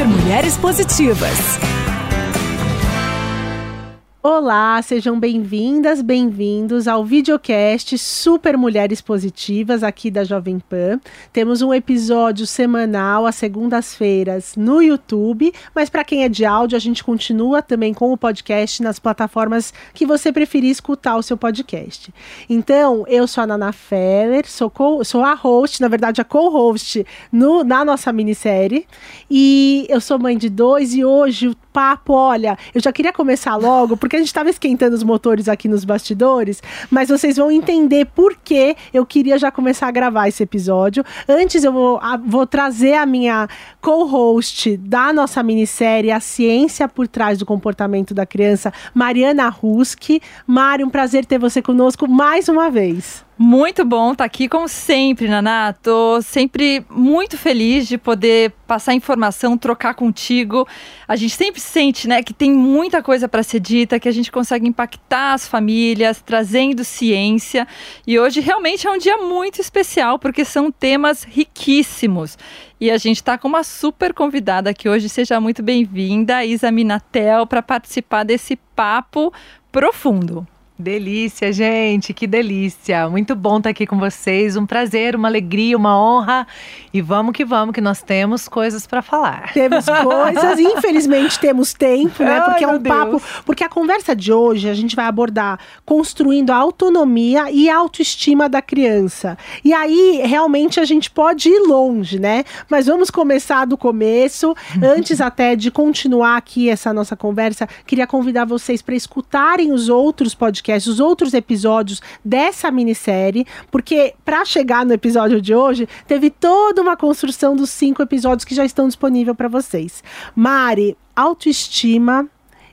Super Mulheres Positivas. Olá, sejam bem-vindas, bem-vindos ao videocast Super Mulheres Positivas aqui da Jovem Pan. Temos um episódio semanal às segundas-feiras no YouTube, mas para quem é de áudio, a gente continua também com o podcast nas plataformas que você preferir escutar o seu podcast. Então, eu sou a Nana Feller, sou, co sou a host, na verdade a co-host na nossa minissérie, e eu sou mãe de dois e hoje o papo, olha, eu já queria começar logo, porque a gente estava esquentando os motores aqui nos bastidores, mas vocês vão entender por que eu queria já começar a gravar esse episódio. Antes eu vou, a, vou trazer a minha co-host da nossa minissérie A Ciência por Trás do Comportamento da Criança, Mariana Ruski. Mari, um prazer ter você conosco mais uma vez. Muito bom estar tá aqui, como sempre, Naná. Tô sempre muito feliz de poder passar informação, trocar contigo. A gente sempre sente, né, que tem muita coisa para ser dita, que a gente consegue impactar as famílias, trazendo ciência. E hoje realmente é um dia muito especial, porque são temas riquíssimos. E a gente está com uma super convidada aqui hoje. Seja muito bem-vinda, Isa Minatel, para participar desse papo profundo. Delícia, gente, que delícia. Muito bom estar aqui com vocês. Um prazer, uma alegria, uma honra. E vamos que vamos, que nós temos coisas para falar. Temos coisas, infelizmente temos tempo, né? Porque Ai, é um papo. Porque a conversa de hoje a gente vai abordar construindo a autonomia e a autoestima da criança. E aí, realmente, a gente pode ir longe, né? Mas vamos começar do começo. Antes até de continuar aqui essa nossa conversa, queria convidar vocês para escutarem os outros podcasts podcast, os outros episódios dessa minissérie, porque para chegar no episódio de hoje, teve toda uma construção dos cinco episódios que já estão disponíveis para vocês. Mari, autoestima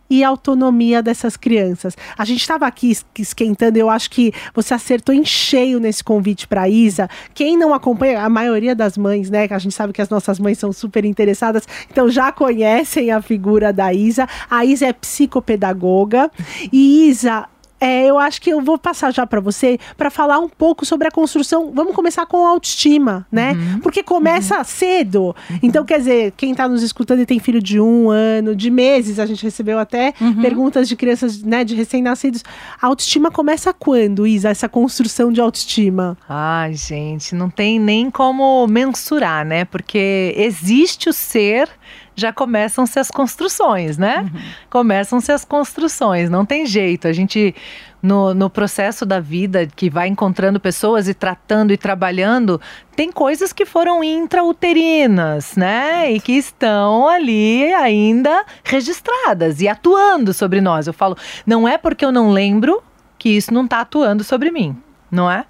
e autonomia dessas crianças. A gente estava aqui esquentando, eu acho que você acertou em cheio nesse convite para Isa. Quem não acompanha, a maioria das mães, né, que a gente sabe que as nossas mães são super interessadas, então já conhecem a figura da Isa. A Isa é psicopedagoga e Isa é, eu acho que eu vou passar já para você para falar um pouco sobre a construção. Vamos começar com a autoestima, né? Uhum. Porque começa uhum. cedo. Uhum. Então, quer dizer, quem está nos escutando e tem filho de um ano, de meses, a gente recebeu até uhum. perguntas de crianças, né, de recém-nascidos. A autoestima começa quando, Isa, essa construção de autoestima? Ai, gente, não tem nem como mensurar, né? Porque existe o ser já começam-se as construções, né? Uhum. Começam-se as construções, não tem jeito. A gente, no, no processo da vida, que vai encontrando pessoas e tratando e trabalhando, tem coisas que foram intrauterinas, né? E que estão ali ainda registradas e atuando sobre nós. Eu falo, não é porque eu não lembro que isso não está atuando sobre mim, não é?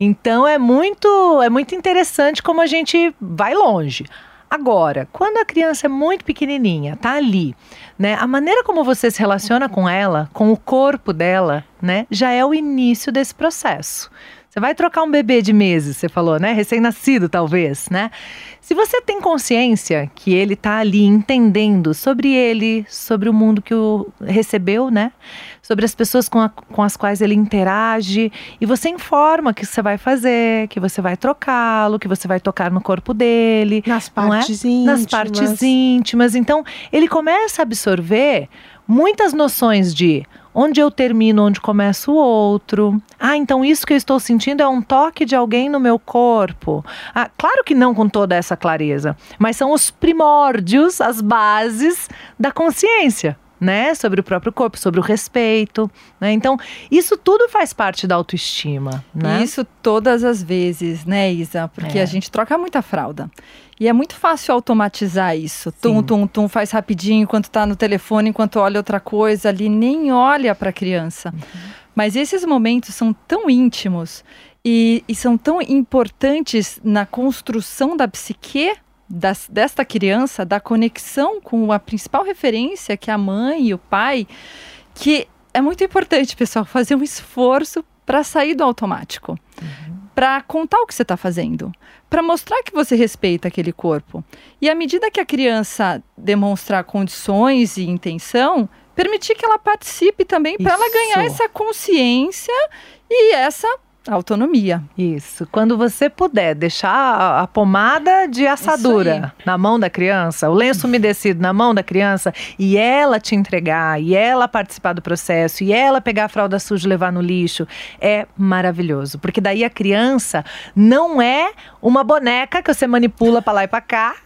Então é muito, é muito interessante como a gente vai longe. Agora, quando a criança é muito pequenininha, tá ali, né? A maneira como você se relaciona com ela, com o corpo dela, né, já é o início desse processo. Você vai trocar um bebê de meses, você falou, né? Recém-nascido, talvez, né? Se você tem consciência que ele está ali entendendo sobre ele, sobre o mundo que o recebeu, né? Sobre as pessoas com, a, com as quais ele interage, e você informa o que você vai fazer, que você vai trocá-lo, que você vai tocar no corpo dele. Nas partes é? íntimas. Nas partes íntimas. Então, ele começa a absorver muitas noções de onde eu termino, onde começa o outro. Ah, então isso que eu estou sentindo é um toque de alguém no meu corpo. Ah, claro que não com toda essa clareza, mas são os primórdios, as bases da consciência né? Sobre o próprio corpo, sobre o respeito, né? Então, isso tudo faz parte da autoestima, né? Isso todas as vezes, né, Isa? Porque é. a gente troca muita fralda. E é muito fácil automatizar isso. Sim. Tum, tum, tum, faz rapidinho enquanto está no telefone, enquanto olha outra coisa ali, nem olha para a criança. Uhum. Mas esses momentos são tão íntimos e, e são tão importantes na construção da psique das, desta criança, da conexão com a principal referência, que é a mãe e o pai, que é muito importante, pessoal, fazer um esforço para sair do automático. Uhum. Para contar o que você está fazendo, para mostrar que você respeita aquele corpo. E à medida que a criança demonstrar condições e intenção, permitir que ela participe também para ela ganhar essa consciência e essa Autonomia. Isso. Quando você puder deixar a pomada de assadura na mão da criança, o lenço umedecido na mão da criança e ela te entregar, e ela participar do processo, e ela pegar a fralda suja e levar no lixo, é maravilhoso. Porque daí a criança não é uma boneca que você manipula para lá e para cá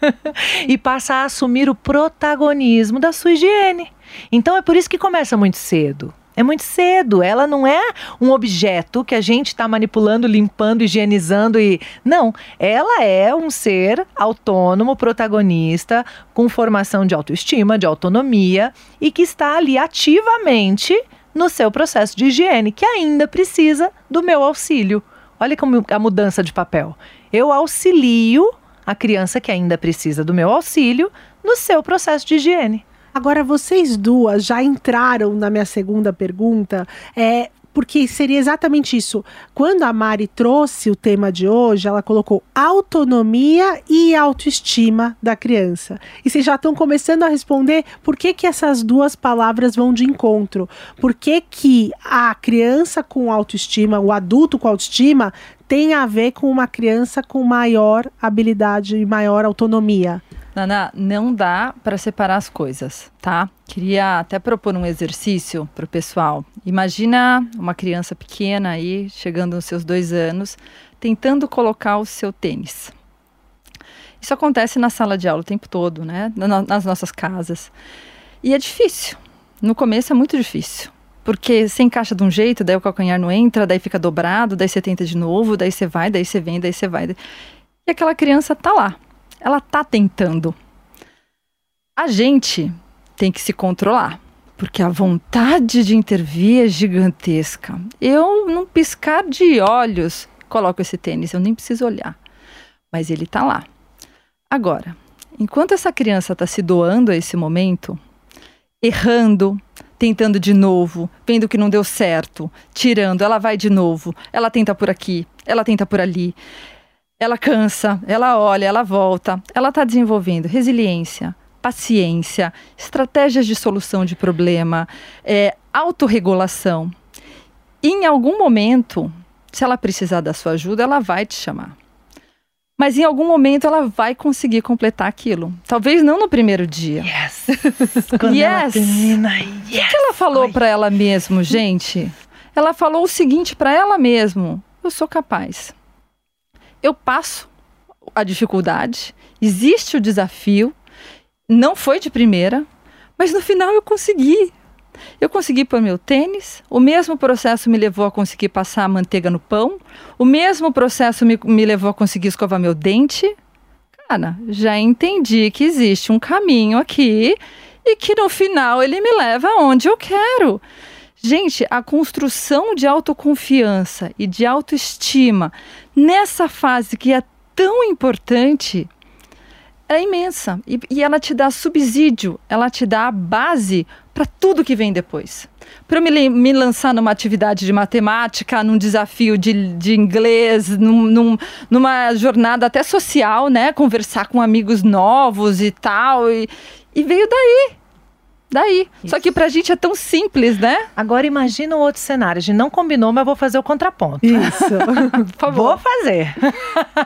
e passa a assumir o protagonismo da sua higiene. Então é por isso que começa muito cedo. É muito cedo. Ela não é um objeto que a gente está manipulando, limpando, higienizando e. Não. Ela é um ser autônomo, protagonista, com formação de autoestima, de autonomia e que está ali ativamente no seu processo de higiene, que ainda precisa do meu auxílio. Olha como a mudança de papel. Eu auxilio a criança que ainda precisa do meu auxílio no seu processo de higiene. Agora, vocês duas já entraram na minha segunda pergunta. É, porque seria exatamente isso. Quando a Mari trouxe o tema de hoje, ela colocou autonomia e autoestima da criança. E vocês já estão começando a responder por que, que essas duas palavras vão de encontro. Por que, que a criança com autoestima, o adulto com autoestima, tem a ver com uma criança com maior habilidade e maior autonomia? Nana, não dá para separar as coisas, tá? Queria até propor um exercício para o pessoal. Imagina uma criança pequena aí, chegando aos seus dois anos, tentando colocar o seu tênis. Isso acontece na sala de aula o tempo todo, né? Nas nossas casas. E é difícil. No começo é muito difícil. Porque você encaixa de um jeito, daí o calcanhar não entra, daí fica dobrado, daí você tenta de novo, daí você vai, daí você vem, daí você vai. E aquela criança tá lá, ela tá tentando. A gente tem que se controlar, porque a vontade de intervir é gigantesca. Eu, num piscar de olhos, coloco esse tênis, eu nem preciso olhar. Mas ele tá lá. Agora, enquanto essa criança está se doando a esse momento, errando, tentando de novo, vendo que não deu certo, tirando, ela vai de novo, ela tenta por aqui, ela tenta por ali ela cansa, ela olha, ela volta, ela está desenvolvendo resiliência, paciência, estratégias de solução de problema, é, autorregulação. Em algum momento, se ela precisar da sua ajuda, ela vai te chamar. Mas em algum momento ela vai conseguir completar aquilo. Talvez não no primeiro dia. Yes! Quando yes! Ela termina, yes! O que ela falou para ela mesmo, gente? Ela falou o seguinte para ela mesmo: eu sou capaz eu passo a dificuldade, existe o desafio, não foi de primeira, mas no final eu consegui. Eu consegui pôr meu tênis, o mesmo processo me levou a conseguir passar a manteiga no pão, o mesmo processo me, me levou a conseguir escovar meu dente. Cara, já entendi que existe um caminho aqui e que no final ele me leva aonde eu quero. Gente, a construção de autoconfiança e de autoestima nessa fase que é tão importante é imensa. E, e ela te dá subsídio, ela te dá a base para tudo que vem depois. Para me, me lançar numa atividade de matemática, num desafio de, de inglês, num, num, numa jornada até social, né? Conversar com amigos novos e tal. E, e veio daí. Daí. Isso. Só que pra gente é tão simples, né? Agora imagina um outro cenário. A gente não combinou, mas vou fazer o contraponto. Isso. Por favor. Vou fazer.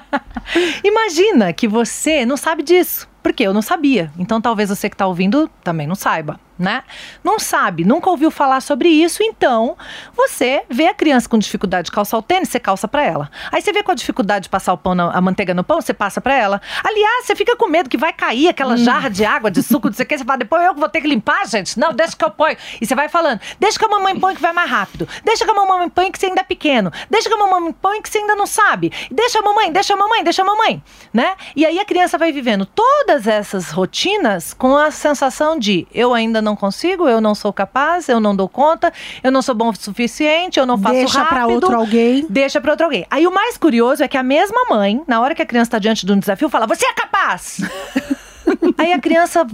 imagina que você não sabe disso. Porque eu não sabia. Então talvez você que está ouvindo também não saiba né? Não sabe, nunca ouviu falar sobre isso, então você vê a criança com dificuldade de calçar o tênis, você calça para ela. Aí você vê com a dificuldade de passar o pão na, a manteiga no pão, você passa para ela. Aliás, você fica com medo que vai cair aquela hum. jarra de água, de suco, de sei o que, você fala, depois eu vou ter que limpar, gente. Não, deixa que eu ponho. E você vai falando, deixa que a mamãe põe que vai mais rápido. Deixa que a mamãe põe que você ainda é pequeno. Deixa que a mamãe põe que você ainda não sabe. Deixa a mamãe, deixa a mamãe, deixa a mamãe, né? E aí a criança vai vivendo todas essas rotinas com a sensação de eu ainda não consigo, eu não sou capaz, eu não dou conta, eu não sou bom o suficiente, eu não faço deixa rápido. Deixa para outro alguém. Deixa para outro alguém. Aí o mais curioso é que a mesma mãe, na hora que a criança está diante de um desafio, fala: "Você é capaz!" Aí a criança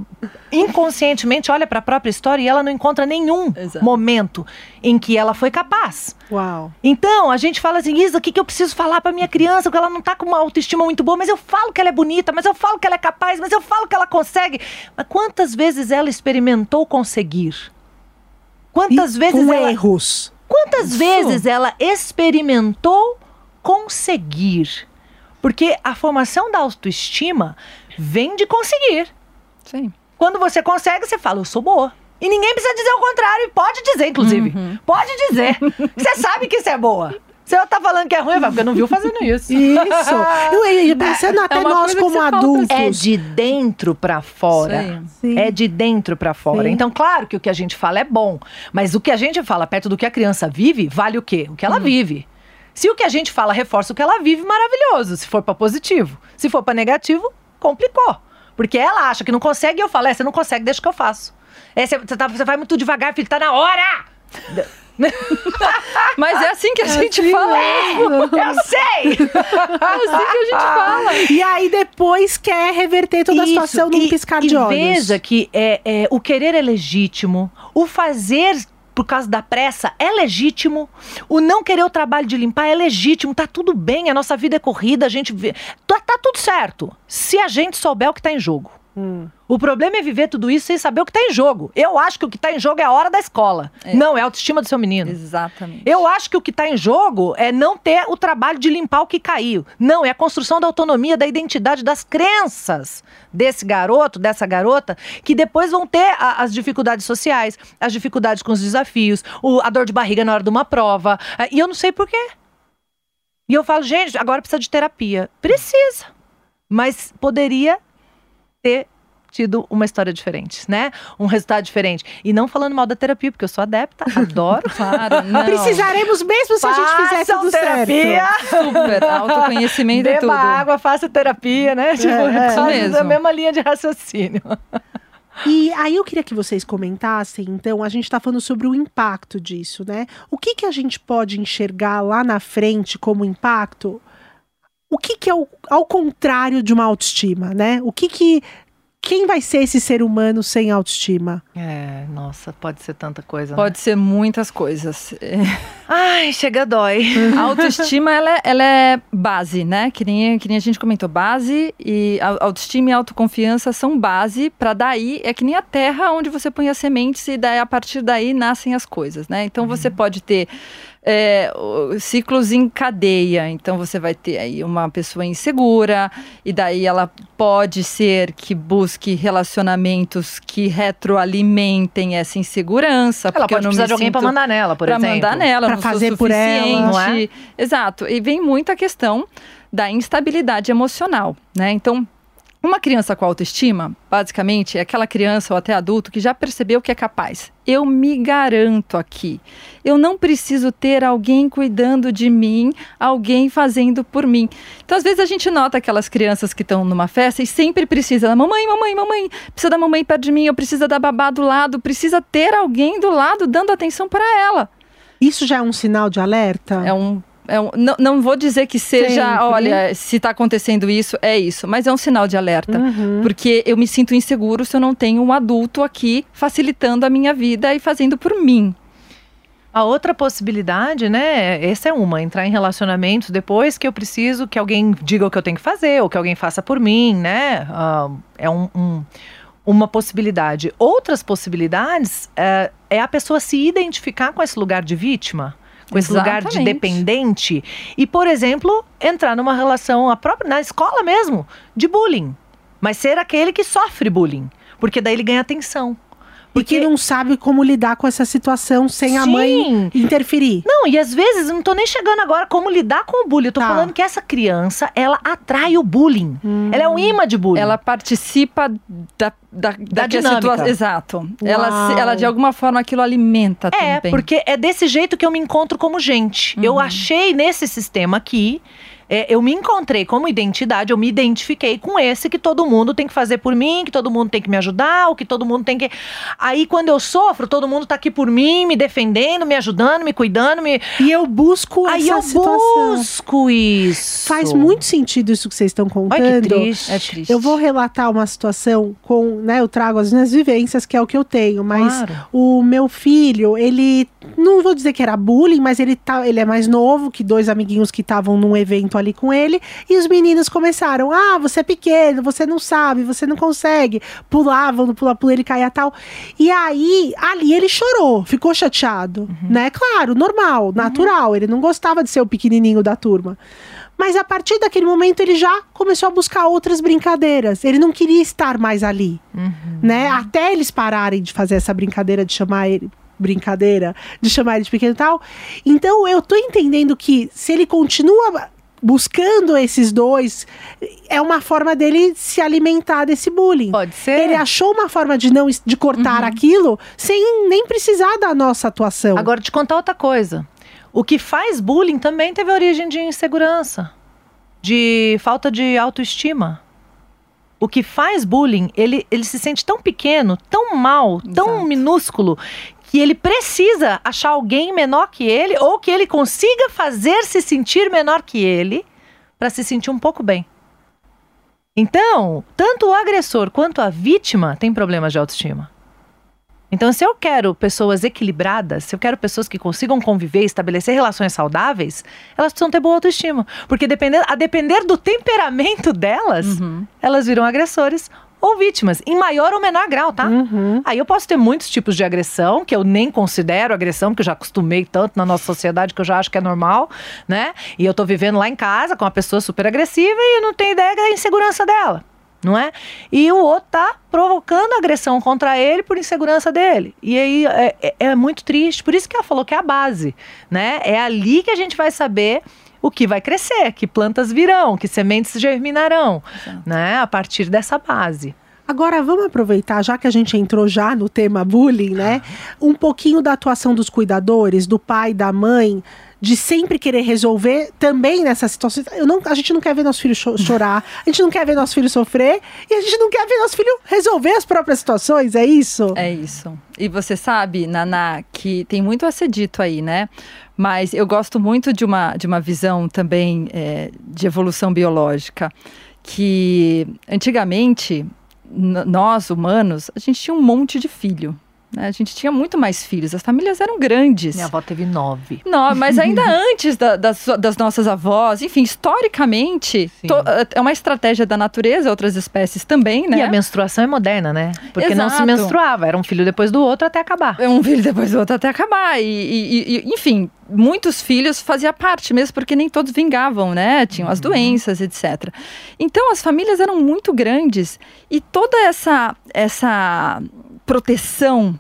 inconscientemente olha para a própria história e ela não encontra nenhum Exato. momento em que ela foi capaz. Uau. Então, a gente fala assim, Isa, o que, que eu preciso falar para minha criança? Porque ela não tá com uma autoestima muito boa, mas eu falo que ela é bonita, mas eu falo que ela é capaz, mas eu falo que ela consegue. Mas quantas vezes ela experimentou conseguir? Quantas e vezes com ela... erros Quantas Isso. vezes ela experimentou conseguir? Porque a formação da autoestima vem de conseguir. Sim. Quando você consegue, você fala, eu sou boa. E ninguém precisa dizer o contrário, e pode dizer, inclusive. Uhum. Pode dizer. Você sabe que isso é boa. Se ela tá falando que é ruim, eu falo, porque não viu fazendo isso. Isso. Eu ia pensando até uma nós como você adultos. É de dentro pra fora. Sim. É de dentro pra fora. Sim. Então, claro que o que a gente fala é bom, mas o que a gente fala perto do que a criança vive, vale o quê? O que ela vive. Se o que a gente fala reforça o que ela vive, maravilhoso. Se for pra positivo. Se for pra negativo, complicou. Porque ela acha que não consegue e eu falo, é, você não consegue, deixa que eu faço. É, você, você tá- você vai muito devagar, filho, tá na hora! Mas é assim que a gente assim fala. mesmo. Eu sei! É assim que a gente fala. E aí depois quer reverter toda a Isso, situação num e- piscar e de olhos. veja que é, é, o querer é legítimo, o fazer por causa da pressa é legítimo, o não querer o trabalho de limpar é legítimo, tá tudo bem, a nossa vida é corrida, a gente tá, tá tudo certo, se a gente souber o que tá em jogo. Hum. O problema é viver tudo isso sem saber o que tá em jogo. Eu acho que o que tá em jogo é a hora da escola. Não, é a autoestima do seu menino. Exatamente. Eu acho que o que está em jogo é não ter o trabalho de limpar o que caiu. Não, é a construção da autonomia, da identidade, das crenças desse garoto, dessa garota, que depois vão ter a- as dificuldades sociais, as dificuldades com os desafios, o- a dor de barriga na hora de uma prova. eh, E eu não sei por quê. E eu falo, gente, agora precisa de terapia. Precisa. Mas poderia ter tido uma história diferente, né? Um resultado diferente. E não falando mal da terapia, porque eu sou adepta, adoro. Claro, não. Precisaremos mesmo se a gente fizer tudo terapia. certo. Super. Autoconhecimento e Beba tudo. água, faça terapia, né? Tipo, é, quase mesmo. a mesma linha de raciocínio. E aí eu queria que vocês comentassem, então, a gente está falando sobre o impacto disso, né? O que, que a gente pode enxergar lá na frente como impacto? O que, que é o, ao contrário de uma autoestima, né? O que que. Quem vai ser esse ser humano sem autoestima? É, nossa, pode ser tanta coisa. né? Pode ser muitas coisas. É, Ai, chega dói. A autoestima, ela, é- ela é base, né? Que nem, que nem a gente comentou. Base e autoestima e autoconfiança são base para daí, é que nem a terra onde você põe as sementes e daí, a partir daí nascem as coisas, né? Então você pode ter é, ciclos em cadeia. Então você vai ter aí uma pessoa insegura e daí ela pode ser que busque relacionamentos que retroalimentem essa insegurança. Ela pode precisar de alguém sinto- mandar nela, por pra exemplo. mandar nela, sou fazer por ela, não é? suficiente. Exato. E vem muito a questão da instabilidade emocional, né? Então, uma criança com autoestima, basicamente, é aquela criança ou até adulto que já percebeu que é capaz. Eu me garanto aqui. Eu não preciso ter alguém cuidando de mim, alguém fazendo por mim. Então, às vezes, a gente nota aquelas crianças que estão numa festa e sempre precisa da mamãe, mamãe, mamãe, precisa da mamãe perto de mim, eu preciso da babá do lado, precisa ter alguém do lado dando atenção para ela. Isso já é um sinal de alerta? É um. É um não, não vou dizer que seja, Sempre. olha, se está acontecendo isso, é isso, mas é um sinal de alerta. Uhum. Porque eu me sinto inseguro se eu não tenho um adulto aqui facilitando a minha vida e fazendo por mim. A outra possibilidade, né? Essa é uma, entrar em relacionamentos depois que eu preciso que alguém diga o que eu tenho que fazer, ou que alguém faça por mim, né? Ah, é um- um- uma possibilidade. Outras possibilidades é, é a pessoa se identificar com esse lugar de vítima. Com esse lugar de Exatamente. dependente. E, por exemplo, entrar numa relação, a própria, na escola mesmo, de bullying. Mas ser aquele que sofre bullying. Porque daí ele ganha atenção. E que não sabe como lidar com essa situação sem a Sim. mãe interferir. Não, e às vezes, não tô nem chegando agora como lidar com o bullying. Eu tô Tá. falando que essa criança, ela atrai o bullying. Ela é um imã de bullying. Ela participa da, da, da, que a dinâmica. situa- Exato. Ela, Uau. ela, de alguma forma, aquilo alimenta É, também. porque é desse jeito que eu me encontro como gente. Eu achei nesse sistema aqui. É, eu me encontrei como identidade, eu me identifiquei com esse que todo mundo tem que fazer por mim, que todo mundo tem que me ajudar, o que todo mundo tem que. Aí, quando eu sofro, todo mundo tá aqui por mim, me defendendo, me ajudando, me cuidando, me. E eu busco Aí essa eu situação. busco isso. Faz muito sentido isso que vocês estão contando. Olha que triste. É triste. Eu vou relatar uma situação com, né, eu trago as minhas vivências, que é o que eu tenho, mas Claro. o meu filho, ele não vou dizer que era bullying, mas ele tá, ele é mais novo que dois amiguinhos que estavam num evento ali com ele. E os meninos começaram: ah, você é pequeno, você não sabe, você não consegue. Pulavam no pula-pula, ele caía tal. E aí, ali ele chorou, ficou chateado, uhum. né? Claro, normal, natural. Uhum. Ele não gostava de ser o pequenininho da turma. Mas a partir daquele momento ele já começou a buscar outras brincadeiras. Ele não queria estar mais ali, uhum. né? Até eles pararem de fazer essa brincadeira de chamar ele brincadeira, de chamar ele de pequeno e tal. Então eu tô entendendo que se ele continua buscando esses dois, é uma forma dele se alimentar desse bullying. Pode ser. Ele achou uma forma de não de cortar uhum. aquilo sem nem precisar da nossa atuação. Agora te contar outra coisa. O que faz bullying também teve origem de insegurança, de falta de autoestima. O que faz bullying, ele, ele se sente tão pequeno, tão mal, tão Exato. minúsculo, que ele precisa achar alguém menor que ele ou que ele consiga fazer se sentir menor que ele para se sentir um pouco bem. Então, tanto o agressor quanto a vítima têm problemas de autoestima. Então, se eu quero pessoas equilibradas, se eu quero pessoas que consigam conviver, estabelecer relações saudáveis, elas precisam ter boa autoestima. Porque depender, a depender do temperamento delas, uhum. elas viram agressores ou vítimas, em maior ou menor grau, tá? Uhum. Aí eu posso ter muitos tipos de agressão, que eu nem considero agressão, porque eu já acostumei tanto na nossa sociedade que eu já acho que é normal, né? E eu tô vivendo lá em casa com uma pessoa super agressiva e eu não tenho ideia da insegurança dela não é? E o outro tá provocando agressão contra ele por insegurança dele. E aí é, é, é, muito triste. Por isso que ela falou que é a base, né? É ali que a gente vai saber o que vai crescer, que plantas virão, que sementes germinarão, Exato. né? A partir dessa base. Agora vamos aproveitar, já que a gente entrou já no tema bullying, né? Um pouquinho da atuação dos cuidadores, do pai, da mãe, de sempre querer resolver também nessa situação. Eu não, a gente não quer ver nosso filho cho chorar, a gente não quer ver nosso filho sofrer e a gente não quer ver nosso filho resolver as próprias situações, é isso? É isso. E você sabe, Naná, que tem muito a ser dito aí, né? Mas eu gosto muito de uma, de uma visão também é, de evolução biológica, que antigamente nós humanos, a gente tinha um monte de filho. Né? A gente tinha muito mais filhos, as famílias eram grandes. Minha avó teve nove. Não, mas ainda antes da, das, das, nossas avós, enfim, historicamente, to, é uma estratégia da natureza, outras espécies também, né? E a menstruação é moderna, né? Porque Exato. não se menstruava, era um filho depois do outro até acabar. Um filho depois do outro até acabar. E, e, e enfim, muitos filhos fazia parte, mesmo porque nem todos vingavam, né? Tinham as uhum. doenças, etc. Então as famílias eram muito grandes e toda essa essa proteção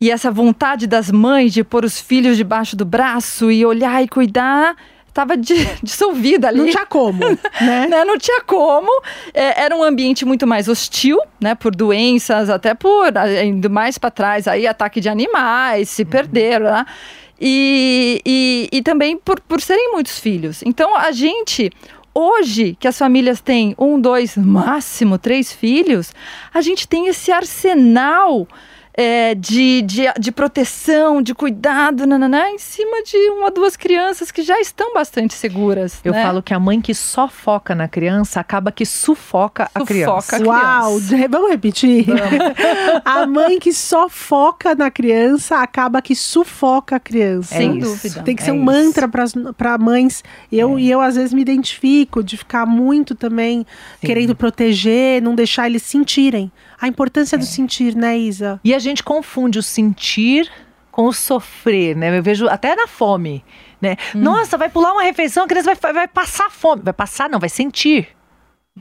e essa vontade das mães de pôr os filhos debaixo do braço e olhar e cuidar estava dissolvida ali. Não tinha como, né? né? Não tinha como. É, era um ambiente muito mais hostil, né? Por doenças, até por indo mais para trás aí ataque de animais, se uhum. perderam, né? E, e, e também por, por serem muitos filhos. Então a gente hoje que as famílias têm um, dois, máximo três filhos, a gente tem esse arsenal é, de, de, de, proteção, de cuidado, nananá, em cima de uma duas crianças que já estão bastante seguras. Eu né? falo que a mãe que só foca na criança acaba que sufoca, sufoca a criança. A Uau, criança. vamos repetir? Vamos. a mãe que só foca na criança acaba que sufoca a criança. É Sem dúvida. Tem que ser é um isso. mantra para mães. Eu, é. E eu, às vezes, me identifico de ficar muito também Sim. querendo proteger, não deixar eles sentirem. A importância é. do sentir, né, Isa? E a gente confunde o sentir com o sofrer, né? Eu vejo até na fome, né? Hum. Nossa, vai pular uma refeição, a criança vai, vai passar fome. Vai passar, não, vai sentir.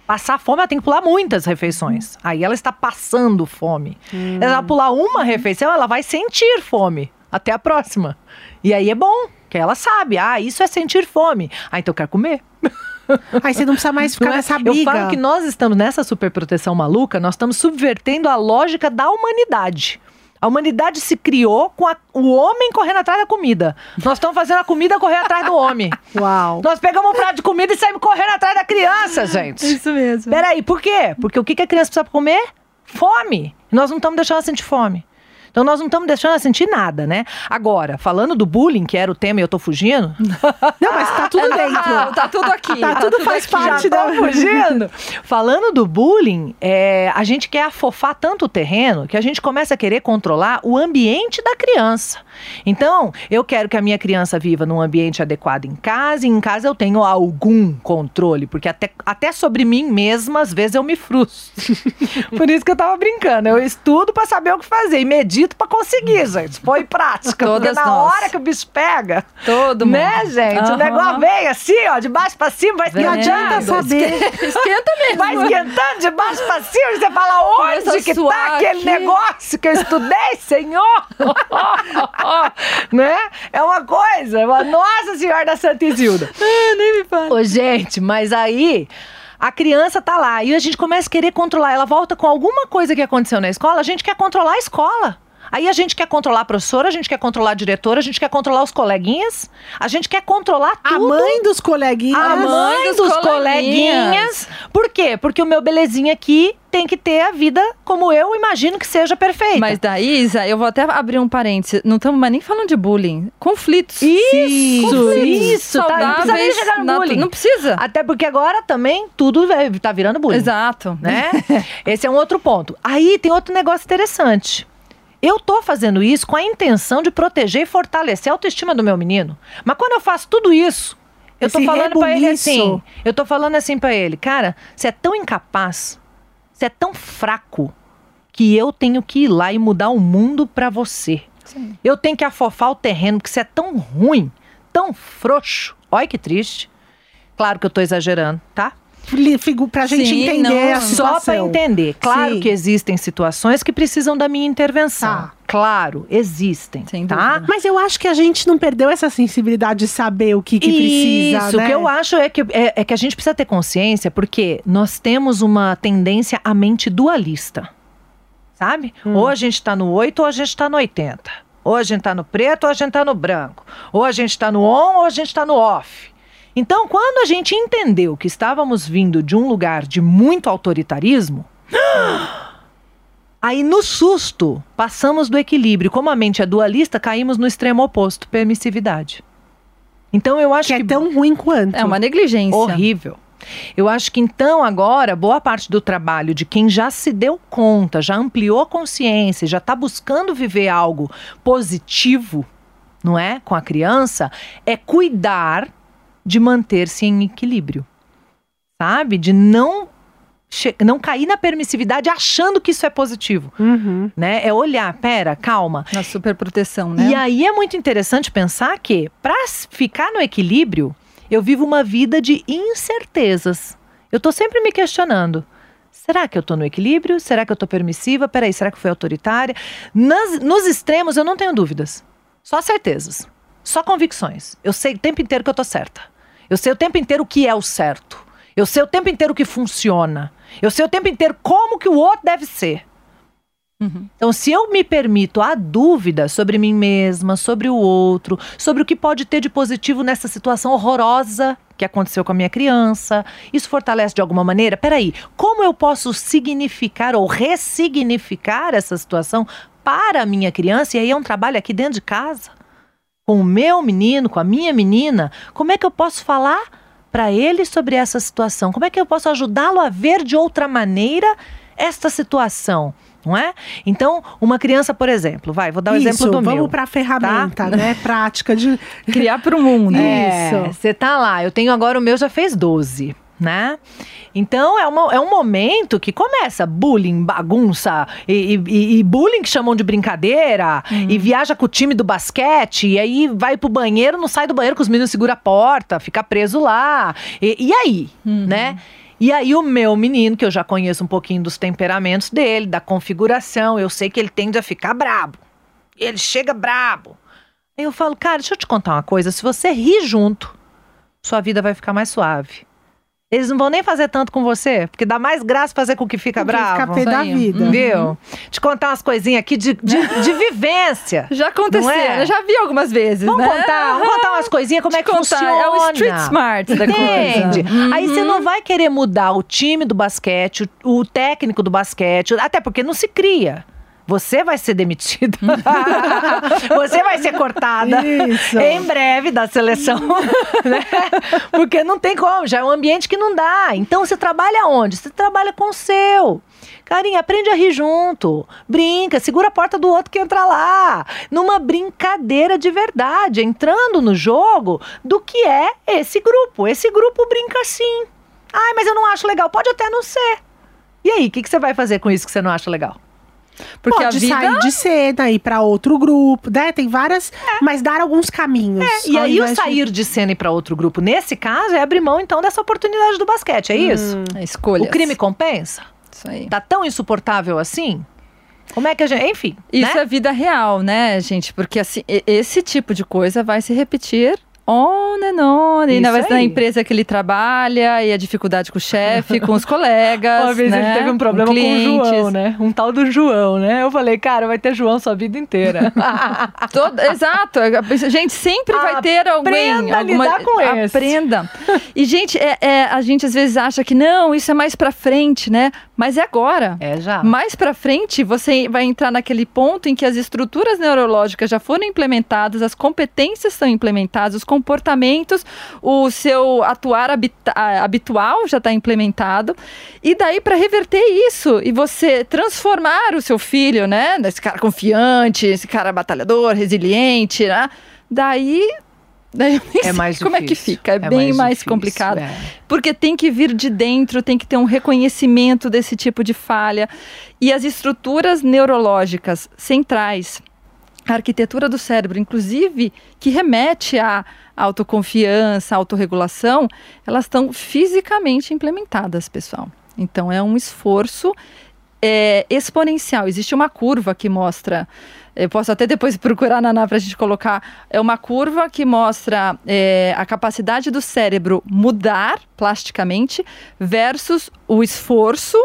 Passar fome, ela tem que pular muitas refeições. Aí ela está passando fome. Hum. Ela pular uma refeição, ela vai sentir fome. Até a próxima. E aí é bom, que ela sabe. Ah, isso é sentir fome. Ah, então eu quero comer. Aí você não precisa mais ficar é? nessa briga. Eu falo que nós estamos nessa superproteção maluca, nós estamos subvertendo a lógica da humanidade. A humanidade se criou com a, o homem correndo atrás da comida. Nós estamos fazendo a comida correr atrás do homem. Uau. Nós pegamos um prato de comida e saímos correndo atrás da criança, gente. Isso mesmo. Peraí, por quê? Porque o que a criança precisa comer? Fome. Nós não estamos deixando ela sentir fome. Então nós não estamos deixando ela sentir nada, né? Agora, falando do bullying, que era o tema e eu tô fugindo. Não, mas tá tudo dentro. Tá tudo aqui. Tá, tudo, faz aqui. parte da. fugindo. Falando do bullying, é, a gente quer afofar tanto o terreno que a gente começa a querer controlar o ambiente da criança. Então, eu quero que a minha criança viva num ambiente adequado em casa, e em casa eu tenho algum controle, porque até, até sobre mim mesma, às vezes eu me frustro. Por isso que eu tava brincando. Eu estudo pra saber o que fazer e medito pra conseguir, gente. Põe em prática. Todas porque na nós. hora que o bicho pega, Todo mundo. né, gente? O Aham. negócio vem assim, ó, de baixo pra cima, vai Vem. Não adianta esquentando. saber. Esquenta mesmo. Vai esquentando de baixo pra cima e você fala onde que tá aquele aqui. negócio que eu estudei, senhor? né? É uma coisa, uma Nossa Senhora da Santa Isilda. Ah, nem me fala. Ô, gente, mas aí a criança tá lá e a gente começa a querer controlar. Ela volta com alguma coisa que aconteceu na escola, a gente quer controlar a escola. Aí a gente quer controlar a professora, a gente quer controlar a diretora, a gente quer controlar os coleguinhas, a gente quer controlar A tudo. mãe dos coleguinhas. A mãe dos dos coleguinhas. coleguinhas. Por quê? Porque o meu belezinha aqui tem que ter a vida como eu imagino que seja perfeita. Mas daí, Isa, eu vou até abrir um parênteses. Não estamos mais nem falando de bullying. Conflitos. Isso, Conflitos isso, tá, não precisa nem chegar no bullying. Não precisa. Até porque agora também tudo é- tá virando bullying. Exato. né? Esse é um outro ponto. Aí tem outro negócio interessante. Eu tô fazendo isso com a intenção de proteger e fortalecer a autoestima do meu menino. Mas quando eu faço tudo isso, eu tô falando pra ele assim, eu tô falando assim pra ele, cara, você é tão incapaz, você é tão fraco que eu tenho que ir lá e mudar o mundo pra você. Sim. Eu tenho que afofar o terreno porque você é tão ruim, tão frouxo. Olha que triste. Claro que eu tô exagerando, tá? Figu- Pra gente Sim, entender não. a Só para entender. Claro Sim. que existem situações que precisam da minha intervenção. Tá. Claro, existem. Sem tá? dúvida. Mas eu acho que a gente não perdeu essa sensibilidade de saber o que, que precisa, Isso, né? o que eu acho é que, é, é que a gente precisa ter consciência, porque nós temos uma tendência à mente dualista. Sabe? Hum. Ou a gente tá no 8 ou a gente tá no 80. Ou a gente tá no preto ou a gente tá no branco. Ou a gente tá no on ou a gente tá no off. Então, quando a gente entendeu que estávamos vindo de um lugar de muito autoritarismo, aí no susto passamos do equilíbrio. Como a mente é dualista, caímos no extremo oposto, permissividade. Então eu acho Que que, é tão ruim quanto. É uma negligência. horrível. Eu acho que então agora boa parte do trabalho de quem já se deu conta, já ampliou a consciência, já está buscando viver algo positivo, não é, com a criança, é cuidar de manter-se em equilíbrio, sabe? De não não cair na permissividade achando que isso é positivo, Uhum. né? É olhar, pera, calma, Na superproteção, né? e aí é muito interessante pensar que, para ficar no equilíbrio, eu vivo uma vida de incertezas. Eu tô sempre me questionando. Será que eu tô no equilíbrio? Será que eu tô permissiva? Peraí, será que foi autoritária? Nas- nos extremos, eu não tenho dúvidas. Só certezas. Só convicções. Eu sei o tempo inteiro que eu tô certa. Eu sei o tempo inteiro o que é o certo. Eu sei o tempo inteiro o que funciona. Eu sei o tempo inteiro como que o outro deve ser. Uhum. Então, se eu me permito a dúvida sobre mim mesma, sobre o outro, sobre o que pode ter de positivo nessa situação horrorosa que aconteceu com a minha criança, isso fortalece de alguma maneira? Peraí, como eu posso significar ou ressignificar essa situação para a minha criança? E aí é um trabalho aqui dentro de casa, com o meu menino, com a minha menina. Como é que eu posso falar para ele sobre essa situação? Como é que eu posso ajudá-lo a ver de outra maneira esta situação? Não é? Então, uma criança, por exemplo, vai, vou dar o Isso, exemplo do vamos meu. pra ferramenta, né? Prática de. Criar para o mundo. É, Isso. Você tá lá, eu tenho agora o meu já fez 12, né? Então é, uma, é um momento que começa bullying, bagunça, e, e- e bullying que chamam de brincadeira, e viaja com o time do basquete, e aí vai pro banheiro, não sai do banheiro, que os meninos seguram a porta, fica preso lá. E, e aí, né? E aí o meu menino, que eu já conheço um pouquinho dos temperamentos dele, da configuração, eu sei que ele tende a ficar brabo. Ele chega brabo. Eu falo, cara, deixa eu te contar uma coisa. Se você rir junto, sua vida vai ficar mais suave. Eles não vão nem fazer tanto com você, porque dá mais graça fazer com o que fica Porque bravo. Fica da vida. Uhum. Viu? Te contar umas coisinhas aqui de, de, de vivência. Já aconteceu, é? eu já vi algumas vezes, Vamos né? contar, vamos contar umas coisinhas, como Te é que contar, funciona. É o street smart da Entende? coisa. Aí você Uhum. não vai querer mudar o time do basquete, o, o técnico do basquete, até porque não se cria. Você vai ser demitida. você vai ser cortada Isso. em breve da seleção. né? Porque não tem como, já é um ambiente que não dá. Então você trabalha onde? Você trabalha com o seu. Carinha, aprende a rir junto. Brinca, segura a porta do outro que entra lá. Numa brincadeira de verdade, entrando no jogo do que é esse grupo. Esse grupo brinca assim. Ai, mas eu não acho legal. Pode até não ser. E aí, o que, que você vai fazer com isso que você não acha legal? Porque Pode a vida sair de cena, ir pra outro grupo, né? Tem várias, mas dar alguns caminhos. É, e aí o invés de- sair de cena e para outro grupo, nesse caso, é abrir mão então dessa oportunidade do basquete, é isso? é escolha. O crime compensa? Isso aí. Tá tão insuportável assim? Como é que a gente. Enfim. Isso né? é vida real, né, gente? Porque assim, esse tipo de coisa vai se repetir on and on. E na, Isso na empresa que ele trabalha, e a dificuldade com o chefe, com os colegas. Uma vez né? ele teve um problema com, o clientes. João, né? Um tal do João, né? Eu falei, cara, vai ter João sua vida inteira. Todo- exato. Gente, sempre vai ter alguém. Aprenda a alguma, lidar com esse. Aprenda. E, gente, é, é, a gente às vezes acha que não, isso é mais pra frente, né? Mas é agora. é já. Mais pra frente, você vai entrar naquele ponto em que as estruturas neurológicas já foram implementadas, as competências são implementadas, os comportamentos, o seu atuar habitual já está implementado. E daí, para reverter isso e você transformar o seu filho, né, nesse cara confiante, esse cara batalhador, resiliente, né? Daí. Daí eu nem É sei mais como é que difícil. fica, é, bem mais, difícil, complicado. é. Porque tem que vir de dentro, tem que ter um reconhecimento desse tipo de falha. E as estruturas neurológicas centrais, a arquitetura do cérebro, inclusive, que remete à autoconfiança, à autorregulação, elas estão fisicamente implementadas, pessoal. Então é um esforço é, exponencial. Existe uma curva que mostra. Eu posso até depois procurar na Naná para a gente colocar. É uma curva que mostra é, a capacidade do cérebro mudar plasticamente versus o esforço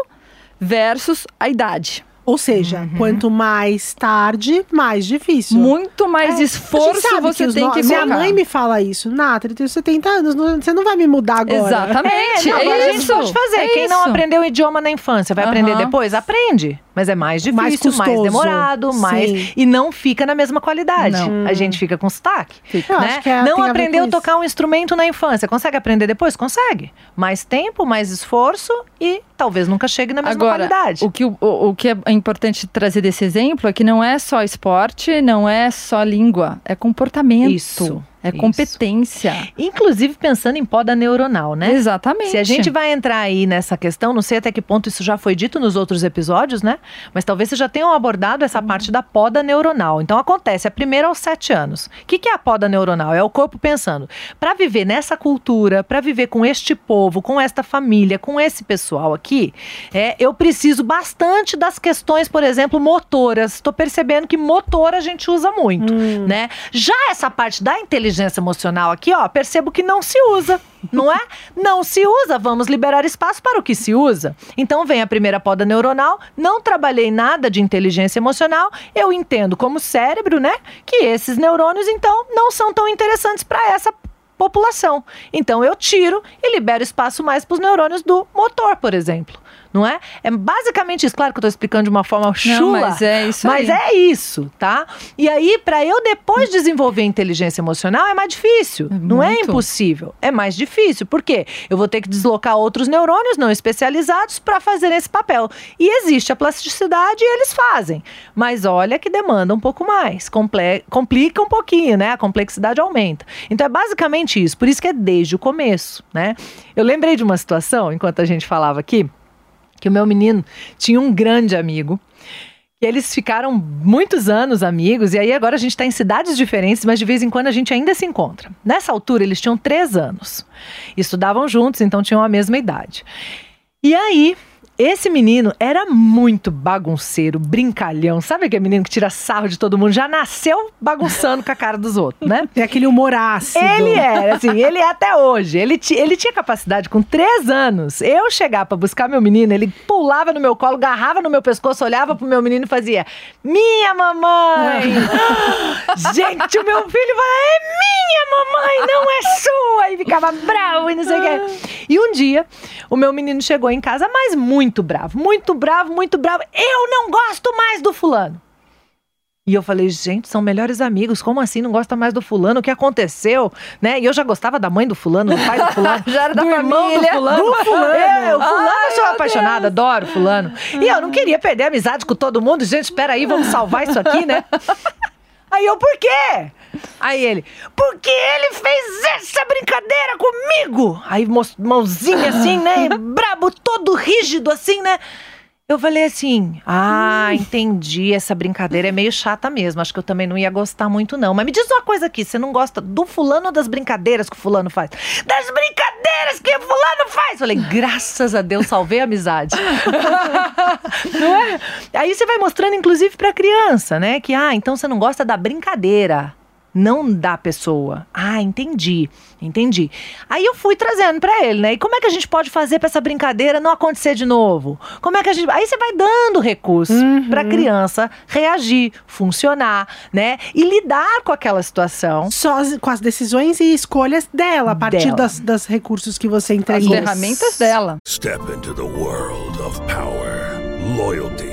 versus a idade. Ou seja, quanto mais tarde, mais difícil. Muito mais É, esforço você os tem no- que Minha colocar. mãe me fala isso. Nathalie, eu tenho 70 anos, não- você não vai me mudar agora. Exatamente. Não, é agora a gente isso. pode fazer. é Quem não isso. aprendeu o idioma na infância vai aprender Aham. depois? Aprende. Mas é mais difícil, Mais mais, custoso. demorado, mais. Sim. E não fica na mesma qualidade. Não. A gente fica com sotaque. Fica. Né? é- não aprendeu a tocar um instrumento na infância. Consegue aprender depois? Consegue. Mais tempo, mais esforço e talvez nunca chegue na mesma Agora, qualidade. o que, o, o que é importante trazer desse exemplo é que não é só esporte, não é só língua, é comportamento. Isso, É isso. competência. Inclusive pensando em poda neuronal, né? Exatamente. Se a gente vai entrar aí nessa questão, não sei até que ponto isso já foi dito nos outros episódios, né? Mas talvez vocês já tenham abordado essa parte da poda neuronal. Então acontece, é primeiro aos sete anos. O que, que é a poda neuronal? É o corpo pensando. Para viver nessa cultura, para viver com este povo, com esta família, com esse pessoal aqui, é, eu preciso bastante das questões, por exemplo, motoras. Estou percebendo que motor a gente usa muito, né? Já essa parte da inteligência emocional aqui, ó, percebo que não se usa, não é? Não se usa, vamos liberar espaço para o que se usa. Então vem a primeira poda neuronal, não trabalhei nada de inteligência emocional, eu entendo como cérebro, né, que esses neurônios então não são tão interessantes para essa população. Então eu tiro e libero espaço mais para os neurônios do motor, por exemplo. Não é? É basicamente isso. Claro que eu estou explicando de uma forma chula. mas é isso Mas aí. é isso, tá? E aí, para eu depois desenvolver inteligência emocional, é mais difícil. Não é impossível. É mais difícil. Por quê? Eu vou ter que deslocar outros neurônios não especializados para fazer esse papel. E existe a plasticidade e eles fazem. Mas olha que demanda um pouco mais. Comple complica um pouquinho, né? A complexidade aumenta. Então é basicamente isso. Por isso que é desde o começo, né? Eu lembrei de uma situação, enquanto a gente falava aqui, que o meu menino tinha um grande amigo. E eles ficaram muitos anos amigos, e aí agora a gente está em cidades diferentes, mas de vez em quando a gente ainda se encontra. Nessa altura, eles tinham três anos. Estudavam juntos, então tinham a mesma idade. E aí, esse menino era muito bagunceiro, brincalhão. Sabe aquele menino que tira sarro de todo mundo? Já nasceu bagunçando com a cara dos outros, né? Tem aquele humor ácido. Ele era, assim, ele é até hoje. Ele, ele tinha capacidade, com três anos, eu chegar pra buscar meu menino, ele pulava no meu colo, agarrava no meu pescoço, olhava pro meu menino e fazia: Minha mamãe! Gente, o meu filho fala: É minha mamãe, não é sua! E ficava bravo e não sei o quê. E um dia, o meu menino chegou em casa, mas muito bravo, muito bravo, muito bravo. Eu não gosto mais do fulano. E eu falei, gente, são melhores amigos. Como assim não gosta mais do fulano? O que aconteceu? Né? E eu já gostava da mãe do fulano, do pai do fulano, já era da do irmão família. do fulano. Do fulano. O fulano Ai, eu sou apaixonada, adoro fulano. E eu não queria perder a amizade com todo mundo. Gente, espera aí, vamos salvar isso aqui, né? Aí eu, por quê? Aí ele, porque ele fez essa brincadeira comigo. Aí mãozinha assim, né? Brabo, todo rígido assim, né? Eu falei assim: ah, entendi. Essa brincadeira é meio chata mesmo. Acho que eu também não ia gostar muito, não. Mas me diz uma coisa aqui: você não gosta do fulano ou das brincadeiras que o fulano faz? Das brincadeiras que o fulano faz! Falei, graças a Deus, salvei a amizade. não é? Aí você vai mostrando, inclusive, pra criança, né? Que, ah, então você não gosta da brincadeira. Não da pessoa. Ah, entendi, entendi. Aí eu fui trazendo pra ele, né? E como é que a gente pode fazer pra essa brincadeira não acontecer de novo? Como é que a gente. Aí você vai dando recursos pra criança reagir, funcionar, né? E lidar com aquela situação. Só as- com as decisões e escolhas dela, a partir Dela. das, das recursos que você As entregou. ferramentas dela. Step into the world of power, loyalty,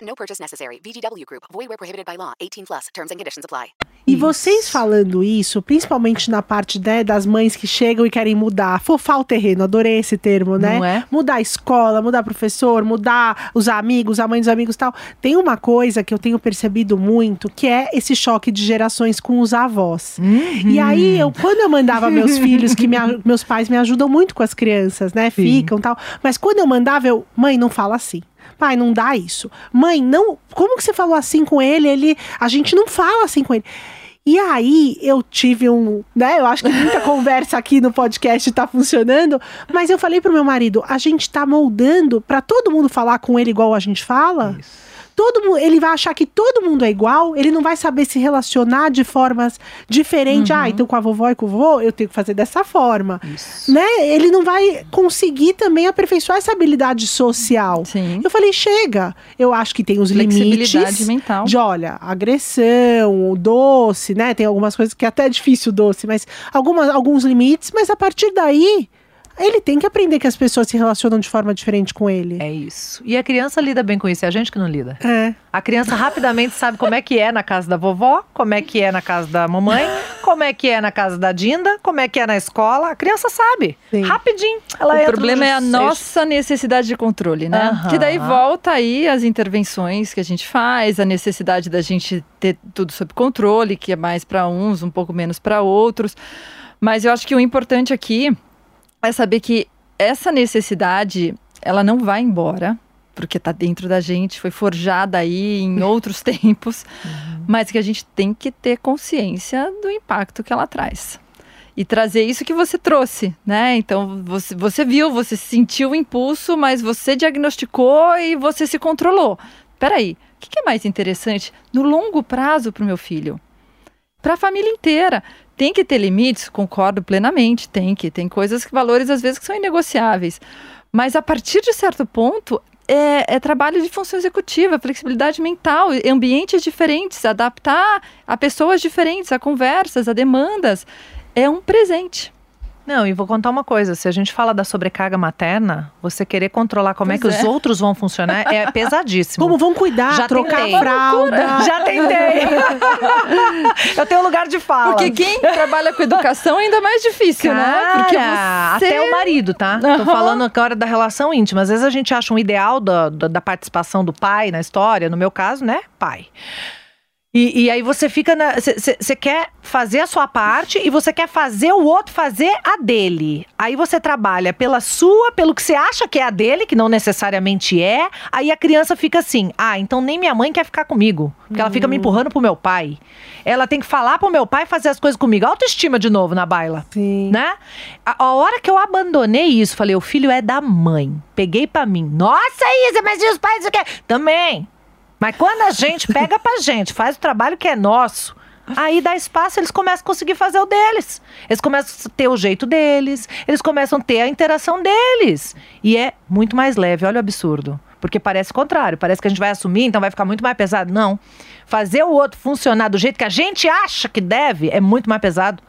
No purchase necessary. VGW Group. Void where prohibited by law. 18 plus. Terms and conditions apply. E vocês falando isso, principalmente na parte né, das mães que chegam e querem mudar, fofar o terreno, adorei esse termo, né? Não é? Mudar a escola, mudar professor, mudar os amigos, a mãe dos amigos e tal. Tem uma coisa que eu tenho percebido muito, que é esse choque de gerações com os avós. E aí, eu, quando eu mandava meus filhos, que me meus pais me ajudam muito com as crianças, né? Ficam e tal. Mas quando eu mandava, eu, mãe, não fala assim. Pai, não dá isso. Mãe, não. Como que você falou assim com ele? Ele, a gente não fala assim com ele. E aí eu tive um, né? Eu acho que muita conversa aqui no podcast tá funcionando, mas eu falei pro meu marido, a gente tá moldando pra todo mundo falar com ele igual a gente fala. Todo ele vai achar que todo mundo é igual, ele não vai saber se relacionar de formas diferentes. Ah, então com a vovó e com o vovô, eu tenho que fazer dessa forma. Né? Ele não vai conseguir também aperfeiçoar essa habilidade social. Sim. Eu falei, chega. Eu acho que tem os limites mental. de, olha, agressão, doce, né? Tem algumas coisas que é até difícil o doce, mas algumas, alguns limites, mas a partir daí, ele tem que aprender que as pessoas se relacionam de forma diferente com ele. É isso. E a criança lida bem com isso, é a gente que não lida. É. A criança rapidamente sabe como é que é na casa da vovó, como é que é na casa da mamãe, como é que é na casa da Dinda, como é que é na escola. A criança sabe. Sim. Rapidinho. Ela O problema é a nossa necessidade de controle, né? Aham. Que daí volta aí as intervenções que a gente faz, a necessidade da gente ter tudo sob controle, que é mais para uns, um pouco menos para outros. Mas eu acho que o importante aqui é saber que essa necessidade, ela não vai embora, porque está dentro da gente, foi forjada aí em outros tempos, mas que a gente tem que ter consciência do impacto que ela traz. E trazer isso que você trouxe, né? Então, você, você viu, você sentiu o impulso, mas você diagnosticou e você se controlou. Peraí, o que, que é mais interessante no longo prazo para o meu filho? Para a família inteira. Tem que ter limites, concordo plenamente, tem que. Tem coisas, que valores às vezes que são inegociáveis. Mas a partir de certo ponto, é, é trabalho de função executiva, flexibilidade mental, ambientes diferentes, adaptar a pessoas diferentes, a conversas, a demandas. É um presente. Não, e vou contar uma coisa: se a gente fala da sobrecarga materna, você querer controlar como é Pois que os é. outros vão funcionar é pesadíssimo. Como vão cuidar, Já trocar tentei. a fralda. Já tentei. Eu tenho lugar de fala. Porque quem trabalha com educação é ainda mais difícil, né? Porque Cara, você... até o marido, tá? Tô Aham. falando agora da relação íntima. Às vezes a gente acha um ideal da, da, da participação do pai na história, no meu caso, né? Pai. E, e aí você fica na. Você quer fazer a sua parte e você quer fazer o outro fazer a dele. Aí você trabalha pela sua, pelo que você acha que é a dele, que não necessariamente é. Aí a criança fica assim: ah, então nem minha mãe quer ficar comigo. Porque ela fica me empurrando pro meu pai. Ela tem que falar pro meu pai fazer as coisas comigo. Autoestima de novo na baila. Sim. Né? A, a hora que eu abandonei isso, falei: o filho é da mãe. Peguei pra mim. Nossa, Isa, mas e os pais o quê? Também. Mas quando a gente pega pra gente, faz o trabalho que é nosso, aí dá espaço, eles começam a conseguir fazer o deles. Eles começam a ter o jeito deles, eles começam a ter a interação deles. E é muito mais leve, olha o absurdo. Porque parece o contrário, parece que a gente vai assumir, então vai ficar muito mais pesado. Não. Fazer o outro funcionar do jeito que a gente acha que deve é muito mais pesado.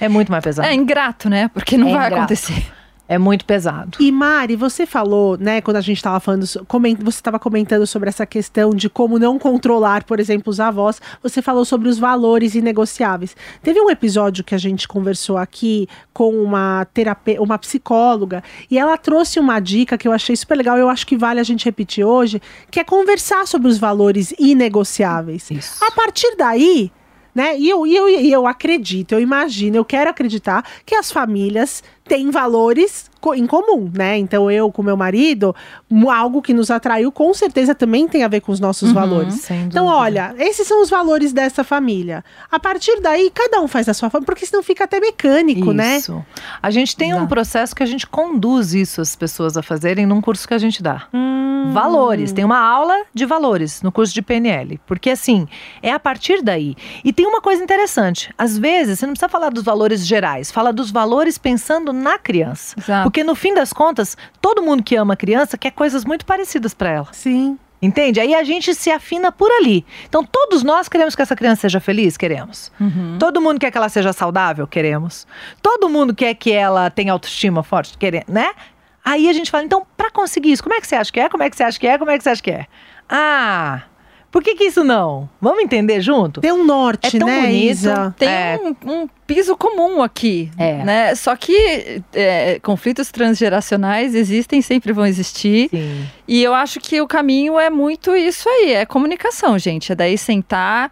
É muito mais pesado. É ingrato, né? Porque não É vai ingrato. acontecer. É muito pesado. E Mari, você falou, né, quando a gente estava falando, você estava comentando sobre essa questão de como não controlar, por exemplo, os avós. Você falou sobre os valores inegociáveis. Teve um episódio que a gente conversou aqui com uma terapeuta, uma psicóloga, e ela trouxe uma dica que eu achei super legal. Eu acho que vale a gente repetir hoje, que é conversar sobre os valores inegociáveis. Isso. A partir daí, né? E eu, e eu, e eu acredito, eu imagino, eu quero acreditar que as famílias têm valores em comum, né? Então eu com meu marido, um- algo que nos atraiu com certeza também tem a ver com os nossos valores. sem Então, olha, esses são os valores dessa família. A partir daí, cada um faz a sua forma, porque senão fica até mecânico, né? Isso. A gente tem um Exato. processo que a gente conduz isso as pessoas a fazerem num curso que a gente dá. Hum. Valores. Tem uma aula de valores no curso de PNL. Porque, assim, é a partir daí. E tem uma coisa interessante. Às vezes, você não precisa falar dos valores gerais. Fala dos valores pensando na criança. Exato. Porque, no fim das contas, todo mundo que ama a criança quer coisas muito parecidas para ela. Sim. Entende? Aí a gente se afina por ali. Então, todos nós queremos que essa criança seja feliz? Queremos. Todo mundo quer que ela seja saudável? Queremos. Todo mundo quer que ela tenha autoestima forte? Queremos, né? Aí a gente fala, então, para conseguir isso, como é que você acha que é? Como é que você acha que é? Como é que você acha que é? Ah, por que que isso não? Vamos entender junto? Tem um norte, É tão né, bonito. Isa? Tem É. um, um piso comum aqui, É. né? Só que é, conflitos transgeracionais existem, sempre vão existir. Sim. E eu acho que o caminho é muito isso aí, é comunicação, gente. É daí sentar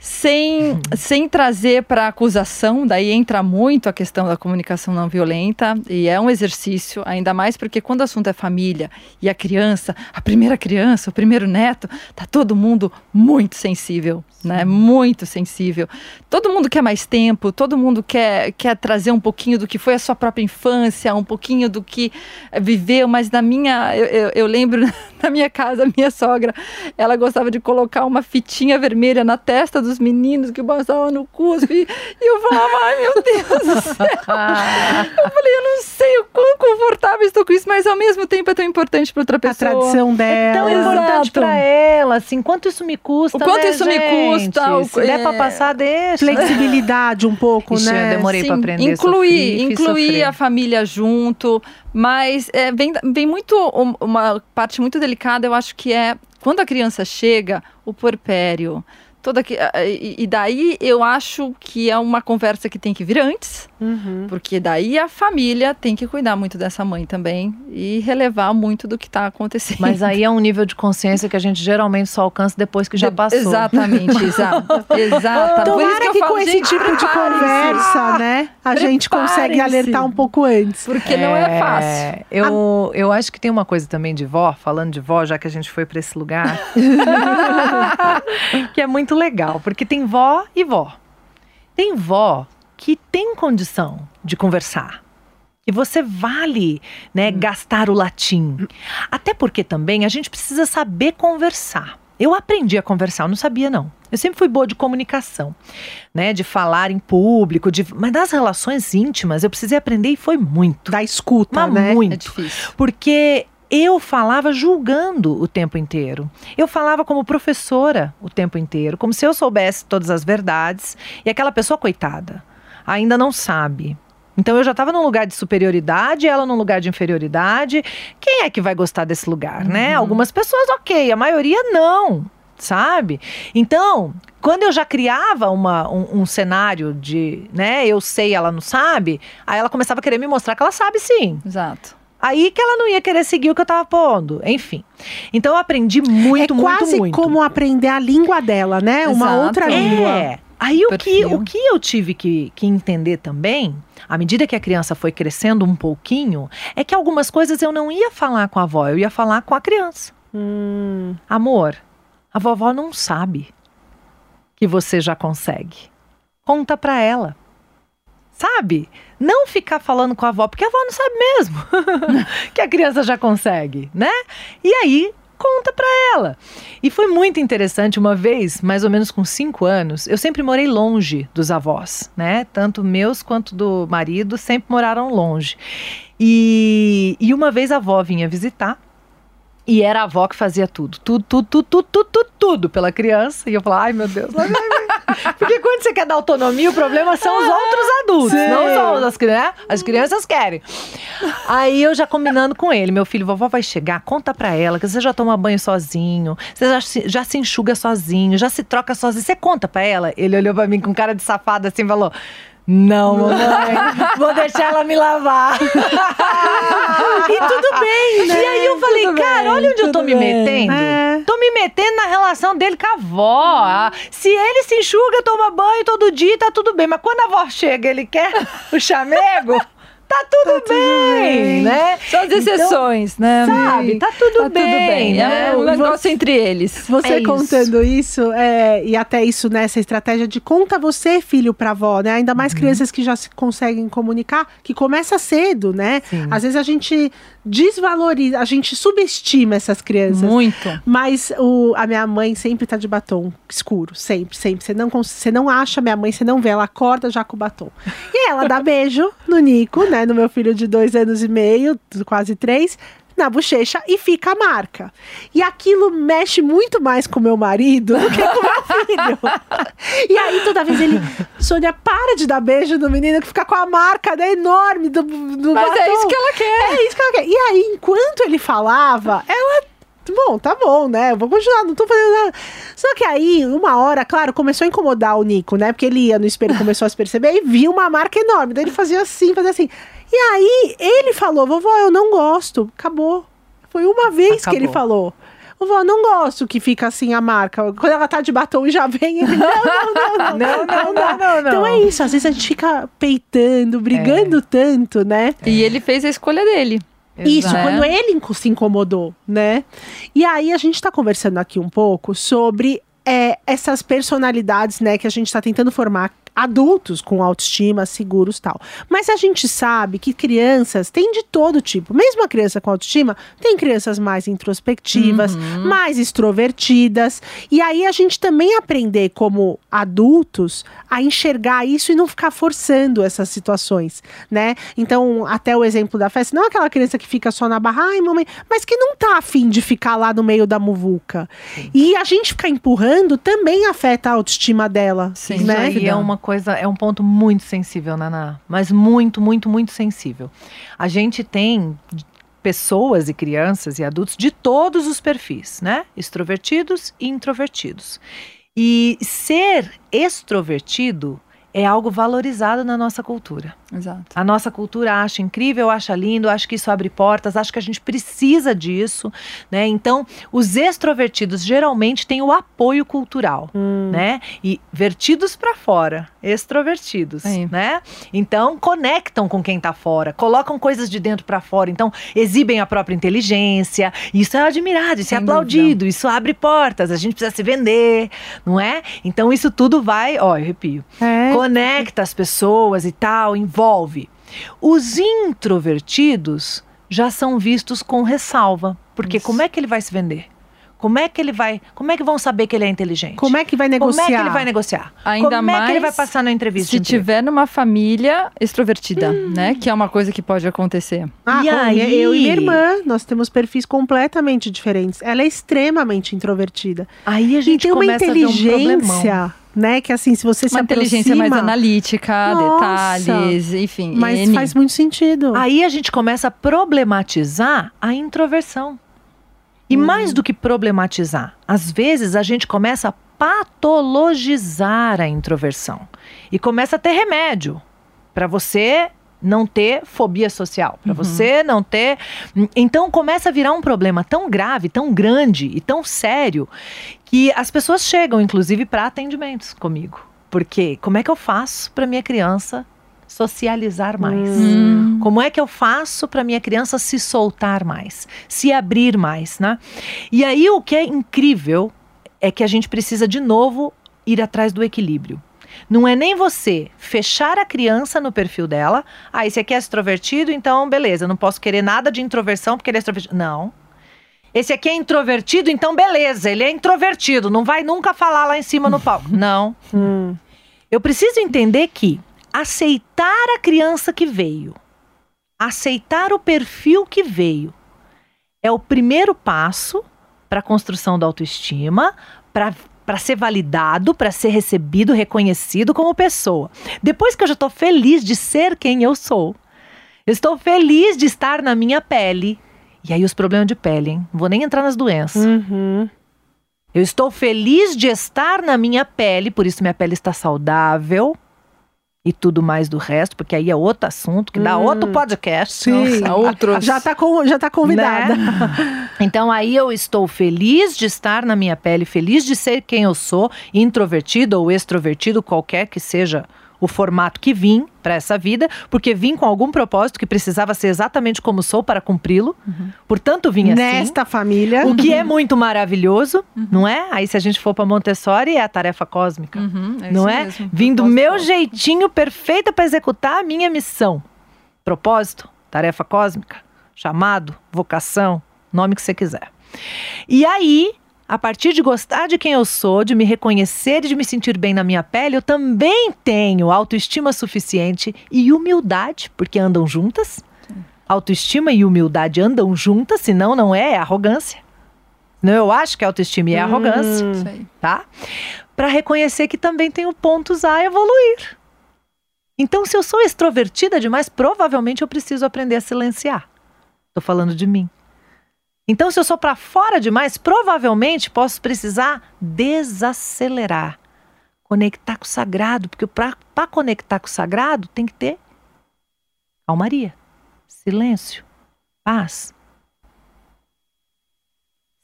sem, sem trazer para acusação, daí entra muito a questão da comunicação não violenta e é um exercício, ainda mais porque quando o assunto é família e a criança, a primeira criança, o primeiro neto, tá todo mundo muito sensível, né? Muito sensível. Todo mundo quer mais tempo, todo mundo quer, quer trazer um pouquinho do que foi a sua própria infância, um pouquinho do que viveu, mas na minha, eu, eu, eu lembro na minha casa, a minha sogra, ela gostava de colocar uma fitinha vermelha na testa dos meninos que passavam no cuspe. E eu falava, ai meu Deus do céu. Eu falei, eu não sei o quão confortável estou com isso, mas ao mesmo tempo é tão importante para outra A pessoa. tradição É tão dela. importante para ela, assim, quanto isso me custa, O quanto né, isso me gente? custa, o- Se der é. pra passar, deixa. Flexibilidade um pouco, Ixi, né? eu demorei pra Sim, aprender, Incluir, incluir a família junto, mas é, vem, vem muito um- uma parte muito delicada, eu acho que é quando a criança chega, o puerpério. Toda que, e e daí eu acho que é uma conversa que tem que vir antes, Uhum. porque daí a família tem que cuidar muito dessa mãe também e relevar muito do que está acontecendo. Mas aí é um nível de consciência que a gente geralmente só alcança depois que já passou. Exatamente, exato. Exato. Por isso Tomara que, eu que, falo, com esse tipo de conversa, né, a gente consegue alertar um pouco antes. Porque não é fácil. Eu, eu acho que tem uma coisa também de vó, falando de vó, já que a gente foi para esse lugar, que é muito legal, porque tem vó e vó. Tem vó que tem condição de conversar. E você vale, né, gastar o latim. Até porque também a gente precisa saber conversar. Eu aprendi a conversar, eu não sabia não. Eu sempre fui boa de comunicação, né, de falar em público, de, mas das relações íntimas eu precisei aprender e foi muito. Da escuta, Mas né? muito. É difícil. Porque eu falava julgando o tempo inteiro. Eu falava como professora o tempo inteiro, como se eu soubesse todas as verdades. E aquela pessoa, coitada, ainda não sabe. Então eu já estava num lugar de superioridade, ela num lugar de inferioridade. Quem é que vai gostar desse lugar, né? Algumas pessoas, ok, a maioria não, sabe? Então, quando eu já criava uma, um, um cenário de, né, eu sei, ela não sabe, aí ela começava a querer me mostrar que ela sabe sim. Exato. Aí que ela não ia querer seguir o que eu tava pondo. Enfim. Então eu aprendi muito, é muito, quase muito. como aprender a língua dela, né? Uma Exato. outra língua. É. Aí o que, o que eu tive que, que entender também, à medida que a criança foi crescendo um pouquinho, é que algumas coisas eu não ia falar com a avó, eu ia falar com a criança. Hum, Amor, a vovó não sabe que você já consegue. Conta pra ela. Sabe? Não ficar falando com a avó, porque a avó não sabe mesmo que a criança já consegue, né? E aí, conta pra ela. E foi muito interessante uma vez, mais ou menos com cinco anos, eu sempre morei longe dos avós, né? Tanto meus quanto do marido sempre moraram longe. E, e uma vez a avó vinha visitar e era a avó que fazia tudo. Tudo, tudo, tudo, tudo, tudo, tudo, pela criança. E eu falava, ai meu Deus. Ai, ai. Porque quando você quer dar autonomia, o problema são os outros adultos. Sim. Não são as crianças. As crianças querem. Aí eu já combinando com ele, meu filho, vovó vai chegar, conta pra ela que você já toma banho sozinho, você já se, já se enxuga sozinho, já se troca sozinho. Você conta pra ela? Ele olhou pra mim com cara de safado assim e falou. Não, mamãe, vou deixar ela me lavar. E tudo bem, né? E aí eu falei, Tudo cara, bem, olha onde eu tô tudo me bem. metendo. É. Tô me metendo na relação dele com a avó. Se ele se enxuga, toma banho todo dia, tá tudo bem. Mas quando a avó chega, ele quer o chamego, tá tudo bem, bem. né? Só as exceções, né? Sabe, tá tudo Tá tudo bem, bem. né? É um Você- negócio entre eles. Você É isso. contando isso, é, e até isso nessa estratégia de conta você, filho, pra avó, né? Ainda Uhum. mais crianças que já se conseguem comunicar, que começa cedo, né? Sim. Às vezes a gente desvaloriza, a gente subestima essas crianças. Muito. Mas o, a minha mãe sempre tá de batom escuro, sempre, sempre. Você não, você não acha minha mãe, você não vê, ela acorda já com batom. E ela dá beijo no Nico, né? No meu filho de dois anos e meio, quase três. Na bochecha e fica a marca. E aquilo mexe muito mais com meu marido do que com meu filho. e aí, toda vez ele. Sônia, para de dar beijo no menino que fica com a marca né, enorme do, do Mas é batom. isso que ela quer. É isso que ela quer. E aí, enquanto ele falava, ela. Bom, tá bom, né? Eu vou continuar, não tô fazendo nada. Só que aí, uma hora, claro, começou a incomodar o Nico, né? Porque ele ia no espelho, começou a se perceber e viu uma marca enorme. Daí ele fazia assim, fazia assim. E aí, ele falou: vovó, eu não gosto. Acabou. Foi uma vez que ele Acabou. falou. Vovó, eu não gosto que fica assim a marca. Quando ela tá de batom e já vem, ele. Não, não, não, não. Não, não, não, não, não. Então é isso, às vezes a gente fica peitando, brigando tanto, né? E ele fez a escolha dele. Isso, Exato. quando ele se incomodou, né? E aí a gente está conversando aqui um pouco sobre é, essas personalidades, né, que a gente está tentando formar adultos com autoestima, seguros tal. Mas a gente sabe que crianças têm de todo tipo. Mesmo a criança com autoestima, tem crianças mais introspectivas, mais extrovertidas. E aí a gente também aprender como adultos a enxergar isso e não ficar forçando essas situações, né? Então, até o exemplo da festa, não aquela criança que fica só na barra, ai mamãe, mas que não tá afim de ficar lá no meio da muvuca. E a gente ficar empurrando também afeta a autoestima dela, Sim. Né? é uma coisa, é um ponto muito sensível, Naná. Mas muito, muito, muito sensível. A gente tem pessoas e crianças e adultos de todos os perfis, né? Extrovertidos e introvertidos. E ser extrovertido é algo valorizado na nossa cultura. Exato. A nossa cultura acha incrível, acha lindo, acha que isso abre portas, acha que a gente precisa disso, né? Então, os extrovertidos geralmente têm o apoio cultural, né? E vertidos para fora, extrovertidos, né? Então, conectam com quem tá fora, colocam coisas de dentro para fora, então exibem a própria inteligência. Isso é admirado, isso é Sem aplaudido, isso abre portas, a gente precisa se vender, não é? Então, isso tudo vai, ó, eu arrepio É. conecta as pessoas e tal, envolve. Os introvertidos já são vistos com ressalva, porque Isso. como é que ele vai se vender? Como é que ele vai? Como é que vão saber que ele é inteligente? Como é que vai Como negociar? é que ele vai negociar? Ainda como é que ele vai mais passar na entrevista? Se tiver numa família extrovertida, né? Que é uma coisa que pode acontecer. Ah, E aí? eu e minha irmã, nós temos perfis completamente diferentes. Ela é extremamente introvertida. Aí a E gente tem uma um inteligência, né? Que assim, se você se Uma inteligência mais aproxima, analítica, Nossa. detalhes, enfim. Mas N. faz muito sentido. Aí a gente começa a problematizar a introversão. E Hum. mais do que problematizar, às vezes a gente começa a patologizar a introversão. E começa a ter remédio para você não ter fobia social, para você não ter. Então começa a virar um problema tão grave, tão grande e tão sério que as pessoas chegam, inclusive, para atendimentos comigo. Porque como é que eu faço para minha criança socializar mais? Hum. Como é que eu faço para minha criança se soltar mais, se abrir mais, né? E aí o que é incrível é que a gente precisa de novo ir atrás do equilíbrio. Não é nem você fechar a criança no perfil dela. Ah, esse aqui é extrovertido, então beleza, não posso querer nada de introversão porque ele é extrovertido. Não. Esse aqui é introvertido, então beleza, ele é introvertido, não vai nunca falar lá em cima no palco. Não. Eu preciso entender que aceitar a criança que veio, aceitar o perfil que veio, é o primeiro passo para a construção da autoestima, para para ser validado, para ser recebido, reconhecido como pessoa. Depois que eu já estou feliz de ser quem eu sou, eu estou feliz de estar na minha pele. E aí os problemas de pele, hein? Não vou nem entrar nas doenças. Uhum. Eu estou feliz de estar na minha pele, por isso minha pele está saudável. E tudo mais do resto, porque aí é outro assunto, que dá outro podcast. Sim. Nossa, outros. Já tá, com, já tá convidada. Né? Então aí eu estou feliz de estar na minha pele, feliz de ser quem eu sou, introvertido ou extrovertido, qualquer que seja o formato que vim para essa vida, porque vim com algum propósito que precisava ser exatamente como sou para cumpri-lo. Portanto, vim assim. Nesta família. O que é muito maravilhoso, não é? Aí se a gente for para Montessori é a tarefa cósmica. Uhum, é não é? mesmo. Vim do meu cósmico. jeitinho perfeito para executar a minha missão. Propósito, tarefa cósmica, chamado, vocação, nome que você quiser. E aí, a partir de gostar de quem eu sou, de me reconhecer e de me sentir bem na minha pele, eu também tenho autoestima suficiente e humildade, porque andam juntas. Autoestima e humildade andam juntas, senão não é, é arrogância. Não, eu acho que autoestima é arrogância Isso aí. tá? Para reconhecer que também tenho pontos a evoluir. Então, se eu sou extrovertida demais, provavelmente eu preciso aprender a silenciar. Tô falando de mim. Então, se eu sou para fora demais, provavelmente posso precisar desacelerar, conectar com o sagrado, porque para conectar com o sagrado tem que ter calmaria, silêncio, paz,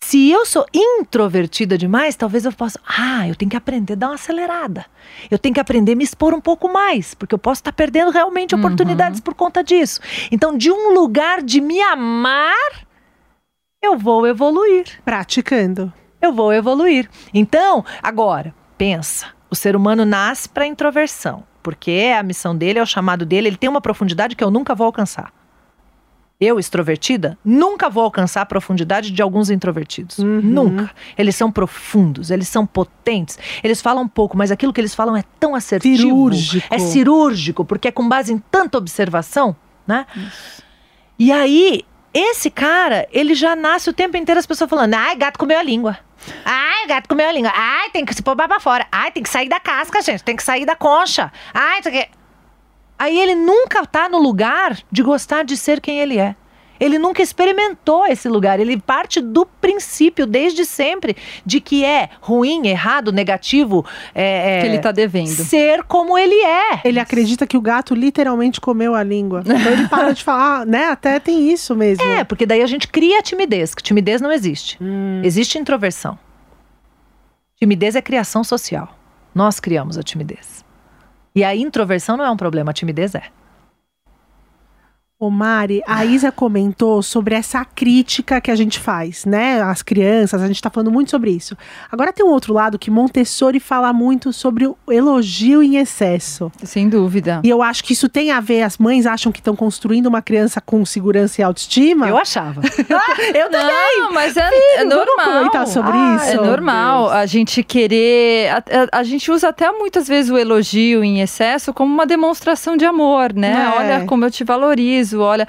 se eu sou introvertida demais, talvez eu possa. Ah, eu tenho que aprender a dar uma acelerada. Eu tenho que aprender a me expor um pouco mais, porque eu posso estar perdendo realmente oportunidades por conta disso. Então, de um lugar de me amar, eu vou evoluir. Praticando. Eu vou evoluir. Então, agora, pensa: o ser humano nasce para introversão, porque é a missão dele, é o chamado dele, ele tem uma profundidade que eu nunca vou alcançar. Eu, extrovertida, nunca vou alcançar a profundidade de alguns introvertidos. Nunca. Eles são profundos, eles são potentes, eles falam pouco, mas aquilo que eles falam é tão assertivo. Cirúrgico. É cirúrgico, porque é com base em tanta observação, né? E aí, esse cara, ele já nasce o tempo inteiro as pessoas falando: ai, gato comeu a língua. Ai, gato comeu a língua. Ai, tem que se pôr pra fora. Ai, tem que sair da casca, gente. Tem que sair da concha. Ai, isso aqui. Aí ele nunca tá no lugar de gostar de ser quem ele é. Ele nunca experimentou esse lugar. Ele parte do princípio, desde sempre, de que é ruim, errado, negativo. É, é, Que ele tá devendo. Ser como ele é. Ele acredita que o gato literalmente comeu a língua. Então ele para de falar, né? Até tem isso mesmo. É, porque daí a gente cria a timidez, que timidez não existe. Existe introversão. Timidez é criação social. Nós criamos a timidez. E a introversão não é um problema, a timidez é. Ô Mari, a Isa comentou sobre essa crítica que a gente faz, né? As crianças, a gente tá falando muito sobre isso. Agora tem um outro lado que Montessori fala muito sobre o elogio em excesso. Sem dúvida. E eu acho que isso tem a ver, as mães acham que estão construindo uma criança com segurança e autoestima. Eu achava. eu também. Não, mas é, é Vamos normal. comentar sobre Ah, isso? É normal a gente querer. A, a- a gente usa até muitas vezes o elogio em excesso como uma demonstração de amor, né? É. Olha como eu te valorizo, olha.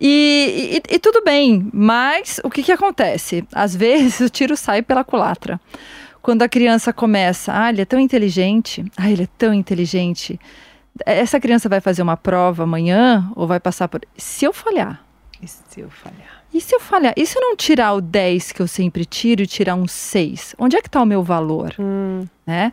E, e- e tudo bem, mas o que, que acontece? Às vezes o tiro sai pela culatra. Quando a criança começa, ah, ele é tão inteligente, ah, ele é tão inteligente. Essa criança vai fazer uma prova amanhã ou vai passar por. Se eu falhar, E se eu falhar? e se eu falhar? E se eu não tirar o 10 que eu sempre tiro e tirar um 6? Onde é que está o meu valor? Né?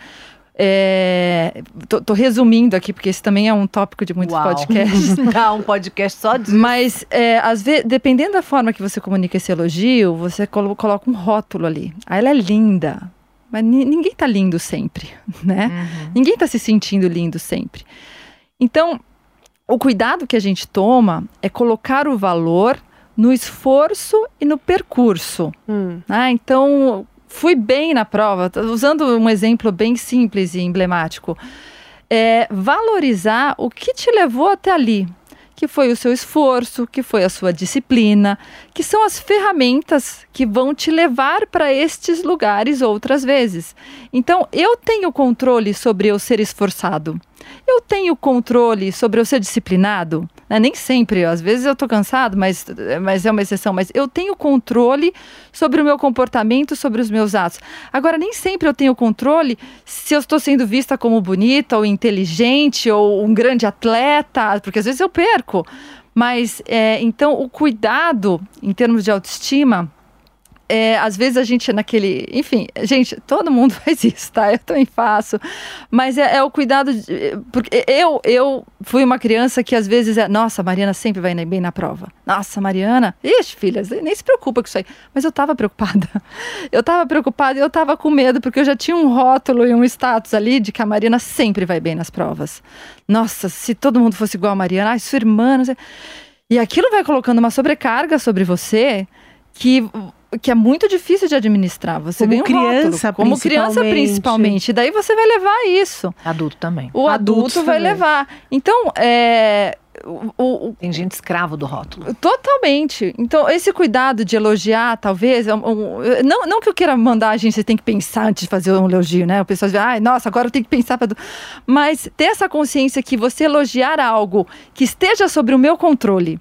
É, tô, tô, resumindo aqui, porque esse também é um tópico de muitos Uau. podcasts. Dá um podcast só disso. Mas, é, às vezes, dependendo da forma que você comunica esse elogio, você colo coloca um rótulo ali. Ah, ela é linda. Mas ninguém tá lindo sempre, né? Uhum. Ninguém tá se sentindo lindo sempre. Então, o cuidado que a gente toma é colocar o valor no esforço e no percurso. Hum. Ah, então, fui bem na prova, usando um exemplo bem simples e emblemático, é valorizar o que te levou até ali, que foi o seu esforço, que foi a sua disciplina, que são as ferramentas que vão te levar para estes lugares outras vezes. Então, eu tenho controle sobre eu ser esforçado. Eu tenho controle sobre eu ser disciplinado? Né? Nem sempre, às vezes eu estou cansado, mas, mas é uma exceção. Mas eu tenho controle sobre o meu comportamento, sobre os meus atos. Agora, nem sempre eu tenho controle se eu estou sendo vista como bonita, ou inteligente, ou um grande atleta, porque às vezes eu perco. Mas, é, então, o cuidado em termos de autoestima é, às vezes a gente naquele. Enfim, gente, todo mundo faz isso, tá? Eu também faço. Mas é, é, o cuidado. De, porque eu, eu fui uma criança que às vezes é. Nossa, a Mariana sempre vai bem na prova. Nossa, Mariana. Ixi, filha, nem se preocupa com isso aí. Mas eu tava preocupada. Eu tava preocupada e eu tava com medo, porque eu já tinha um rótulo e um status ali de que a Mariana sempre vai bem nas provas. Nossa, se todo mundo fosse igual a Mariana, ai, sua irmã. Não sei. E aquilo vai colocando uma sobrecarga sobre você que que é muito difícil de administrar. Você como ganha um criança, rótulo, como criança principalmente. Daí você vai levar isso. Adulto também. O adulto vai também. levar. Então, é, o, o, Tem gente escravo do rótulo. Totalmente. Então, esse cuidado de elogiar, talvez. É um, um, não, não que eu queira mandar a gente, você tem que pensar antes de fazer um elogio, né? O pessoal diz, ai, nossa, agora eu tenho que pensar. Pra... Mas ter essa consciência que você elogiar algo que esteja sobre o meu controle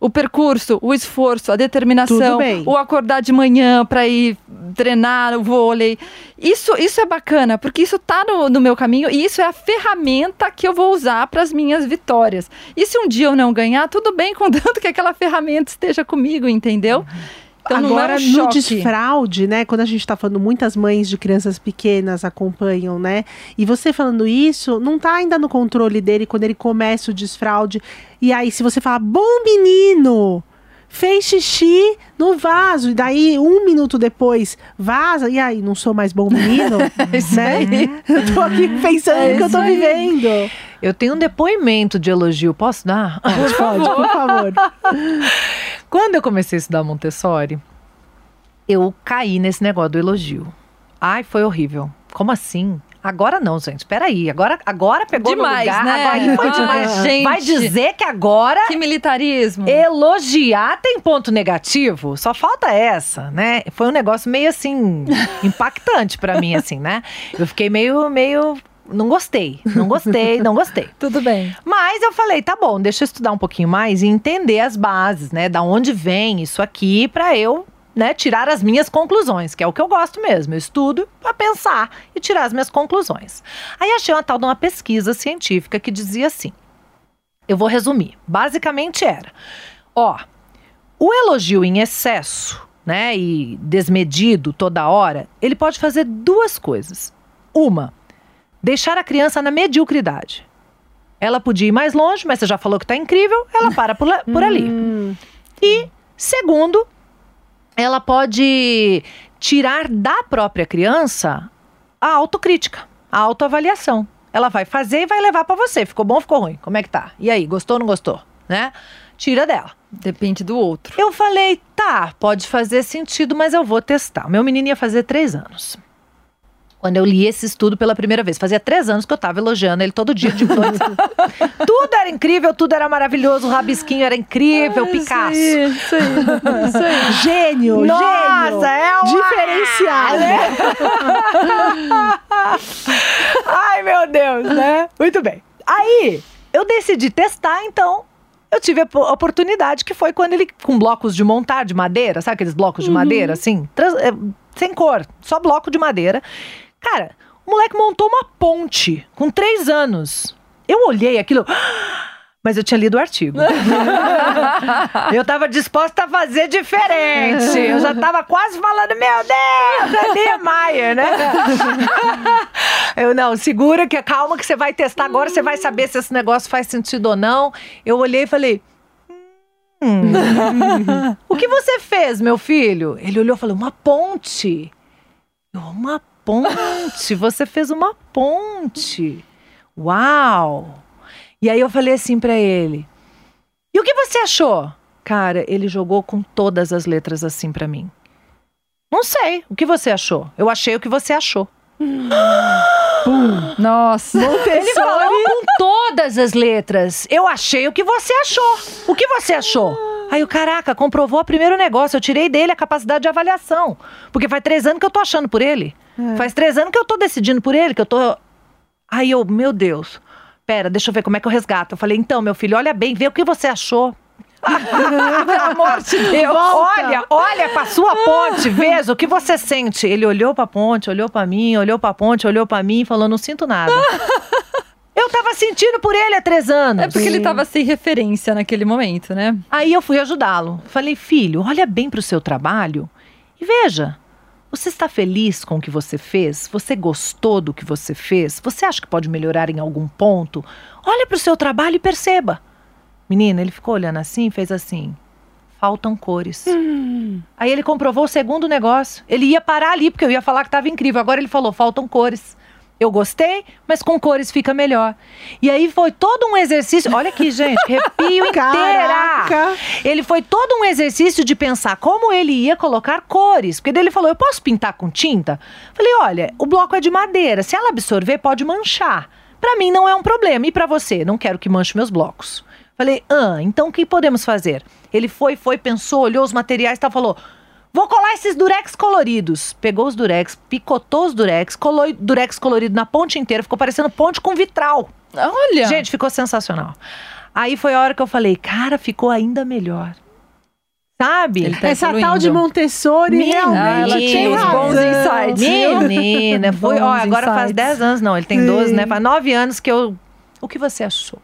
o percurso, o esforço, a determinação, o acordar de manhã para ir treinar o vôlei. Isso, isso é bacana, porque isso está no, no, meu caminho e isso é a ferramenta que eu vou usar para as minhas vitórias. E se um dia eu não ganhar, tudo bem, contanto que aquela ferramenta esteja comigo, entendeu? Uhum. Então, Agora, é um no desfraude, né? Quando a gente está falando, muitas mães de crianças pequenas acompanham, né? E você falando isso, não está ainda no controle dele quando ele começa o desfraude. E aí, se você fala, bom menino! fez xixi no vaso, e daí um minuto depois vaza, e aí, não sou mais bom menino? é né? Eu tô aqui pensando é no que eu tô aí. vivendo. Eu tenho um depoimento de elogio, posso dar? Pode, pode, por favor. Quando eu comecei a estudar Montessori, eu caí nesse negócio do elogio. Ai, foi horrível. Como assim? Agora não, gente. Peraí. Agora, agora pegou demais, lugar. Né? Agora foi demais. Ah, gente. Vai dizer que agora. Que militarismo. Elogiar tem ponto negativo? Só falta essa, né? Foi um negócio meio assim. impactante para mim, assim, né? Eu fiquei meio. meio não gostei, não gostei, não gostei. Tudo bem. Mas eu falei, tá bom, deixa eu estudar um pouquinho mais e entender as bases, né? Da onde vem isso aqui para eu né, tirar as minhas conclusões, que é o que eu gosto mesmo. Eu estudo para pensar e tirar as minhas conclusões. Aí achei uma tal de uma pesquisa científica que dizia assim: eu vou resumir. Basicamente era: ó, o elogio em excesso, né, e desmedido toda hora, ele pode fazer duas coisas. Uma, deixar a criança na mediocridade. Ela podia ir mais longe, mas você já falou que está incrível, ela para por, por ali. Hum. E segundo, ela pode tirar da própria criança a autocrítica, a autoavaliação. Ela vai fazer e vai levar para você. Ficou bom, ficou ruim? Como é que tá? E aí, gostou ou não gostou? Né? Tira dela. Depende do outro. Eu falei, tá, pode fazer sentido, mas eu vou testar. Meu menino ia fazer três anos quando eu li esse estudo pela primeira vez. Fazia três anos que eu estava elogiando ele todo dia de noite. tudo era incrível, tudo era maravilhoso, o rabisquinho era incrível, ah, Picasso. Isso aí, isso aí, isso aí. Gênio, Nossa, gênio. é uma... Diferenciado. Né? Ai, meu Deus, né? Muito bem. Aí, eu decidi testar, então, eu tive a oportunidade que foi quando ele, com blocos de montar de madeira, sabe aqueles blocos de uhum. madeira, assim? Trans, é, sem cor, só bloco de madeira. Cara, o moleque montou uma ponte com três anos. Eu olhei aquilo. Mas eu tinha lido o artigo. eu tava disposta a fazer diferente. Eu já tava quase falando, meu Deus, é Niemeyer, né? Eu não, segura que calma que você vai testar agora, você vai saber se esse negócio faz sentido ou não. Eu olhei e falei: hum, o que você fez, meu filho? Ele olhou e falou: uma ponte. Eu, uma ponte. Você fez uma ponte. Uau! E aí eu falei assim pra ele: E o que você achou? Cara, ele jogou com todas as letras assim pra mim. Não sei. O que você achou? Eu achei o que você achou. Nossa. Ele falou com todas as letras. Eu achei o que você achou. O que você achou? Aí o caraca, comprovou o primeiro negócio. Eu tirei dele a capacidade de avaliação. Porque faz três anos que eu tô achando por ele. Faz três anos que eu tô decidindo por ele, que eu tô. Aí eu, meu Deus. Pera, deixa eu ver como é que eu resgato. Eu falei, então, meu filho, olha bem, vê o que você achou. Pelo amor de Deus. Olha, olha pra sua ponte, veja o que você sente. Ele olhou pra ponte, olhou pra mim, olhou pra ponte, olhou pra mim e falou: Não sinto nada. Eu tava sentindo por ele há três anos. É porque ele tava sem referência naquele momento, né? Aí eu fui ajudá-lo. Falei, filho, olha bem pro seu trabalho e veja. Você está feliz com o que você fez? Você gostou do que você fez? Você acha que pode melhorar em algum ponto? Olha pro seu trabalho e perceba. Menina, ele ficou olhando assim e fez assim. Faltam cores. Aí ele comprovou o segundo negócio. Ele ia parar ali, porque eu ia falar que estava incrível. Agora ele falou: faltam cores. Eu gostei, mas com cores fica melhor. E aí foi todo um exercício. Olha aqui, gente, arrepio inteira. Caraca. Ele foi todo um exercício de pensar como ele ia colocar cores. Porque daí ele falou: Eu posso pintar com tinta? Falei: Olha, o bloco é de madeira. Se ela absorver, pode manchar. Pra mim não é um problema. E pra você? Não quero que manche meus blocos. Falei: Ah, então o que podemos fazer? Ele foi, foi, pensou, olhou os materiais e tal, falou. Vou colar esses durex coloridos. Pegou os durex, picotou os durex, colou durex colorido na ponte inteira, ficou parecendo ponte com vitral. Olha. Gente, ficou sensacional. Aí foi a hora que eu falei, cara, ficou ainda melhor. Sabe? Tá Essa evoluindo. tal de Montessori Menina, realmente ela tinha os bons insights. Menina, foi, ó, agora faz insights. 10 anos, não, ele tem Sim. 12, né? Faz 9 anos que eu. O que você achou?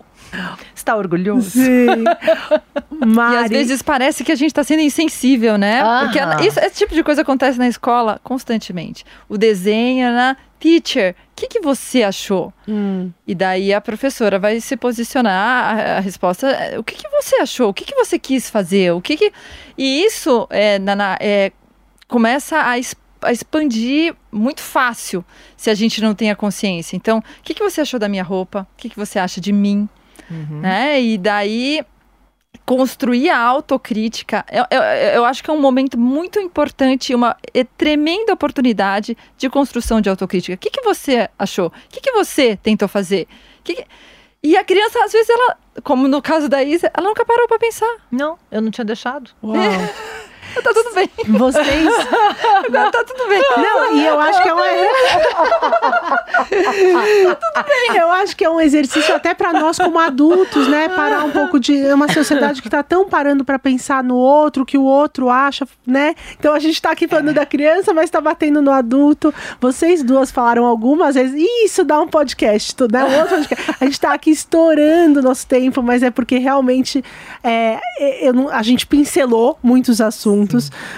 Você tá orgulhoso? Sim. E Mari, às vezes parece que a gente tá sendo insensível, né? Aham. Porque ela- isso- esse tipo de coisa acontece na escola constantemente. O desenho, né? Teacher, o que, que você achou? Hum. E daí a professora vai se posicionar, a, a resposta é, o que, que você achou? O que, que você quis fazer? O que que... E isso é, na- na- é, começa a, a expandir muito fácil se a gente não tem a consciência. Então, o que, que você achou da minha roupa? O que, que você acha de mim? Né? E daí construir a autocrítica, eu, eu, eu acho que é um momento muito importante, uma é, tremenda oportunidade de construção de autocrítica. O que, que você achou? O que, que você tentou fazer? Que que- E a criança, às vezes, ela, como no caso da Isa, ela nunca parou para pensar. Não, eu não tinha deixado. Uau. Tá tudo bem, Vocês. agora tá tudo bem. Não, e eu acho que é um. Eu acho que é um exercício até para nós como adultos, né? Parar um pouco de é uma sociedade que tá tão parando para pensar no outro, que o outro acha, né? Então a gente tá aqui falando da criança, mas tá batendo no adulto. Vocês duas falaram algumas vezes, "Ih, isso dá um podcast, né? Um outro podcast. A gente tá aqui estourando o nosso tempo, mas é porque realmente é, eu não- a gente pincelou muitos assuntos,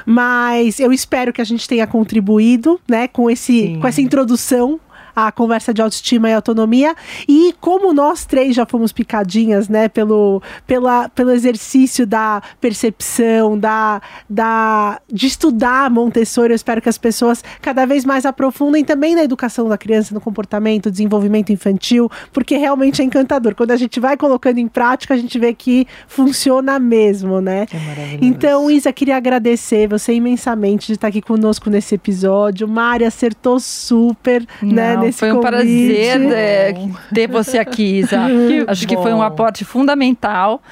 mas eu espero que a gente tenha contribuído, né, com, esse, Sim. com essa introdução à conversa de autoestima e autonomia. E como nós três já fomos picadinhas, né, pelo, pela, pelo exercício da percepção, da, da, de estudar Montessori, eu espero que as pessoas cada vez mais aprofundem também na educação da criança, no comportamento, desenvolvimento infantil, porque realmente é encantador. Quando a gente vai colocando em prática, a gente vê que funciona mesmo, né? Então, Isa, queria agradecer você imensamente de estar aqui conosco nesse episódio. Mari acertou super, né, Não, nesse foi um convite. prazer é, ter você aqui, Isa. Acho que foi um bom. aporte fundamental.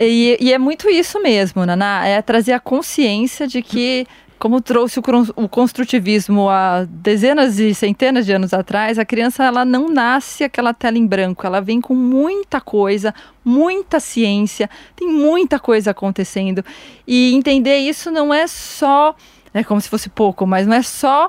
E, e é muito isso mesmo, Naná, é trazer a consciência de que, como trouxe o construtivismo há dezenas e centenas de anos atrás, a criança ela não nasce aquela tela em branco, ela vem com muita coisa, muita ciência, tem muita coisa acontecendo. E entender isso não é só, é como se fosse pouco, mas não é só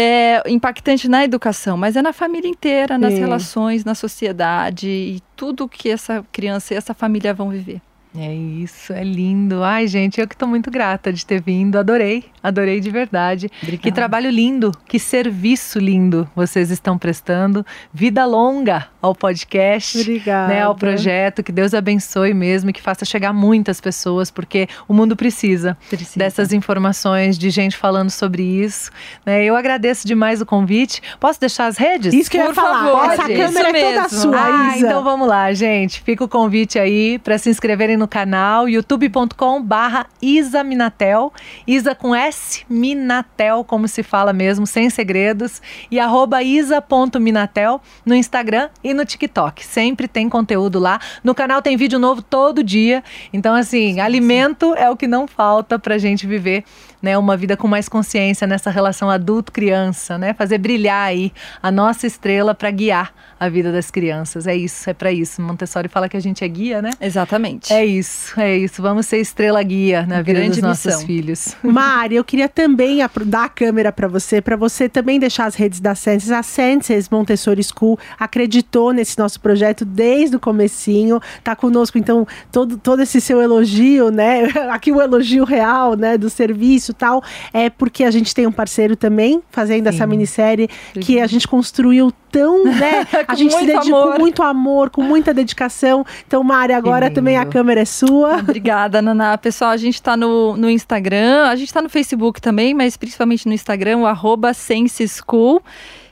é, impactante na educação, mas é na família inteira, nas relações, na sociedade e tudo que essa criança e essa família vão viver. É isso, é lindo. Ai, gente, eu que estou muito grata de ter vindo. Adorei, adorei de verdade. Obrigada. Que trabalho lindo, que serviço lindo vocês estão prestando. Vida longa ao podcast, Obrigada. né, ao projeto. Que Deus abençoe mesmo e que faça chegar muitas pessoas, porque o mundo precisa, precisa. dessas informações, de gente falando sobre isso. Né? Eu agradeço demais o convite. Posso deixar as redes? Isso que eu ia falar. Favor, Essa câmera é toda sua, ah, Isa. Então vamos lá, gente. Fica o convite aí para se inscreverem no canal youtube.com barra Isa Minatel, Isa com S, Minatel, como se fala mesmo, sem segredos, e arroba isa.minatel no Instagram e no TikTok. Sempre tem conteúdo lá. No canal tem vídeo novo todo dia. Então, assim, sim, alimento é o que não falta pra gente viver né, uma vida com mais consciência nessa relação adulto-criança, né? Fazer brilhar aí a nossa estrela para guiar a vida das crianças. É isso, é para isso. Montessori fala que a gente é guia, né? Exatamente. É isso, é isso. Vamos ser estrela guia na vida Grande dos nossos missão. filhos. Mari, eu queria também dar a câmera para você, para você também deixar as redes da Senses. A Senses Montessori School acreditou nesse nosso projeto desde o comecinho. Tá conosco, então, todo, todo esse seu elogio, né? Aqui o elogio real, né, do serviço e tal, é porque a gente tem um parceiro também fazendo Sim. essa minissérie Sim. que a gente construiu tão, né? a gente se dedicou com muito amor, com muita dedicação. Então, Mari, agora também a câmera é sua. Obrigada, Naná. Pessoal, a gente está no, no Instagram, a gente está no Facebook também, mas principalmente no Instagram, o arroba SenseSchool.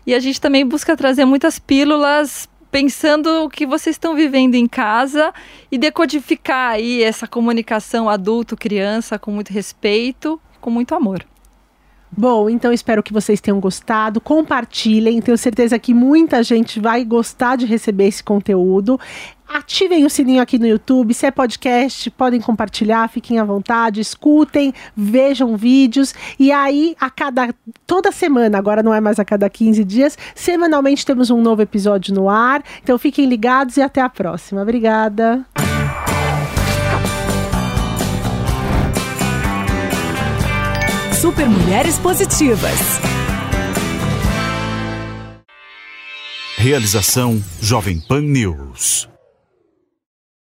E a gente também busca trazer muitas pílulas pensando o que vocês estão vivendo em casa e decodificar aí essa comunicação adulto-criança com muito respeito, com muito amor. Bom, então espero que vocês tenham gostado. Compartilhem, tenho certeza que muita gente vai gostar de receber esse conteúdo. Ativem o sininho aqui no YouTube. Se é podcast, podem compartilhar, fiquem à vontade, escutem, vejam vídeos. E aí, a cada. toda semana, agora não é mais a cada 15 dias, semanalmente temos um novo episódio no ar. Então fiquem ligados e até a próxima. Obrigada. Super Mulheres Positivas. Realização Jovem Pan News.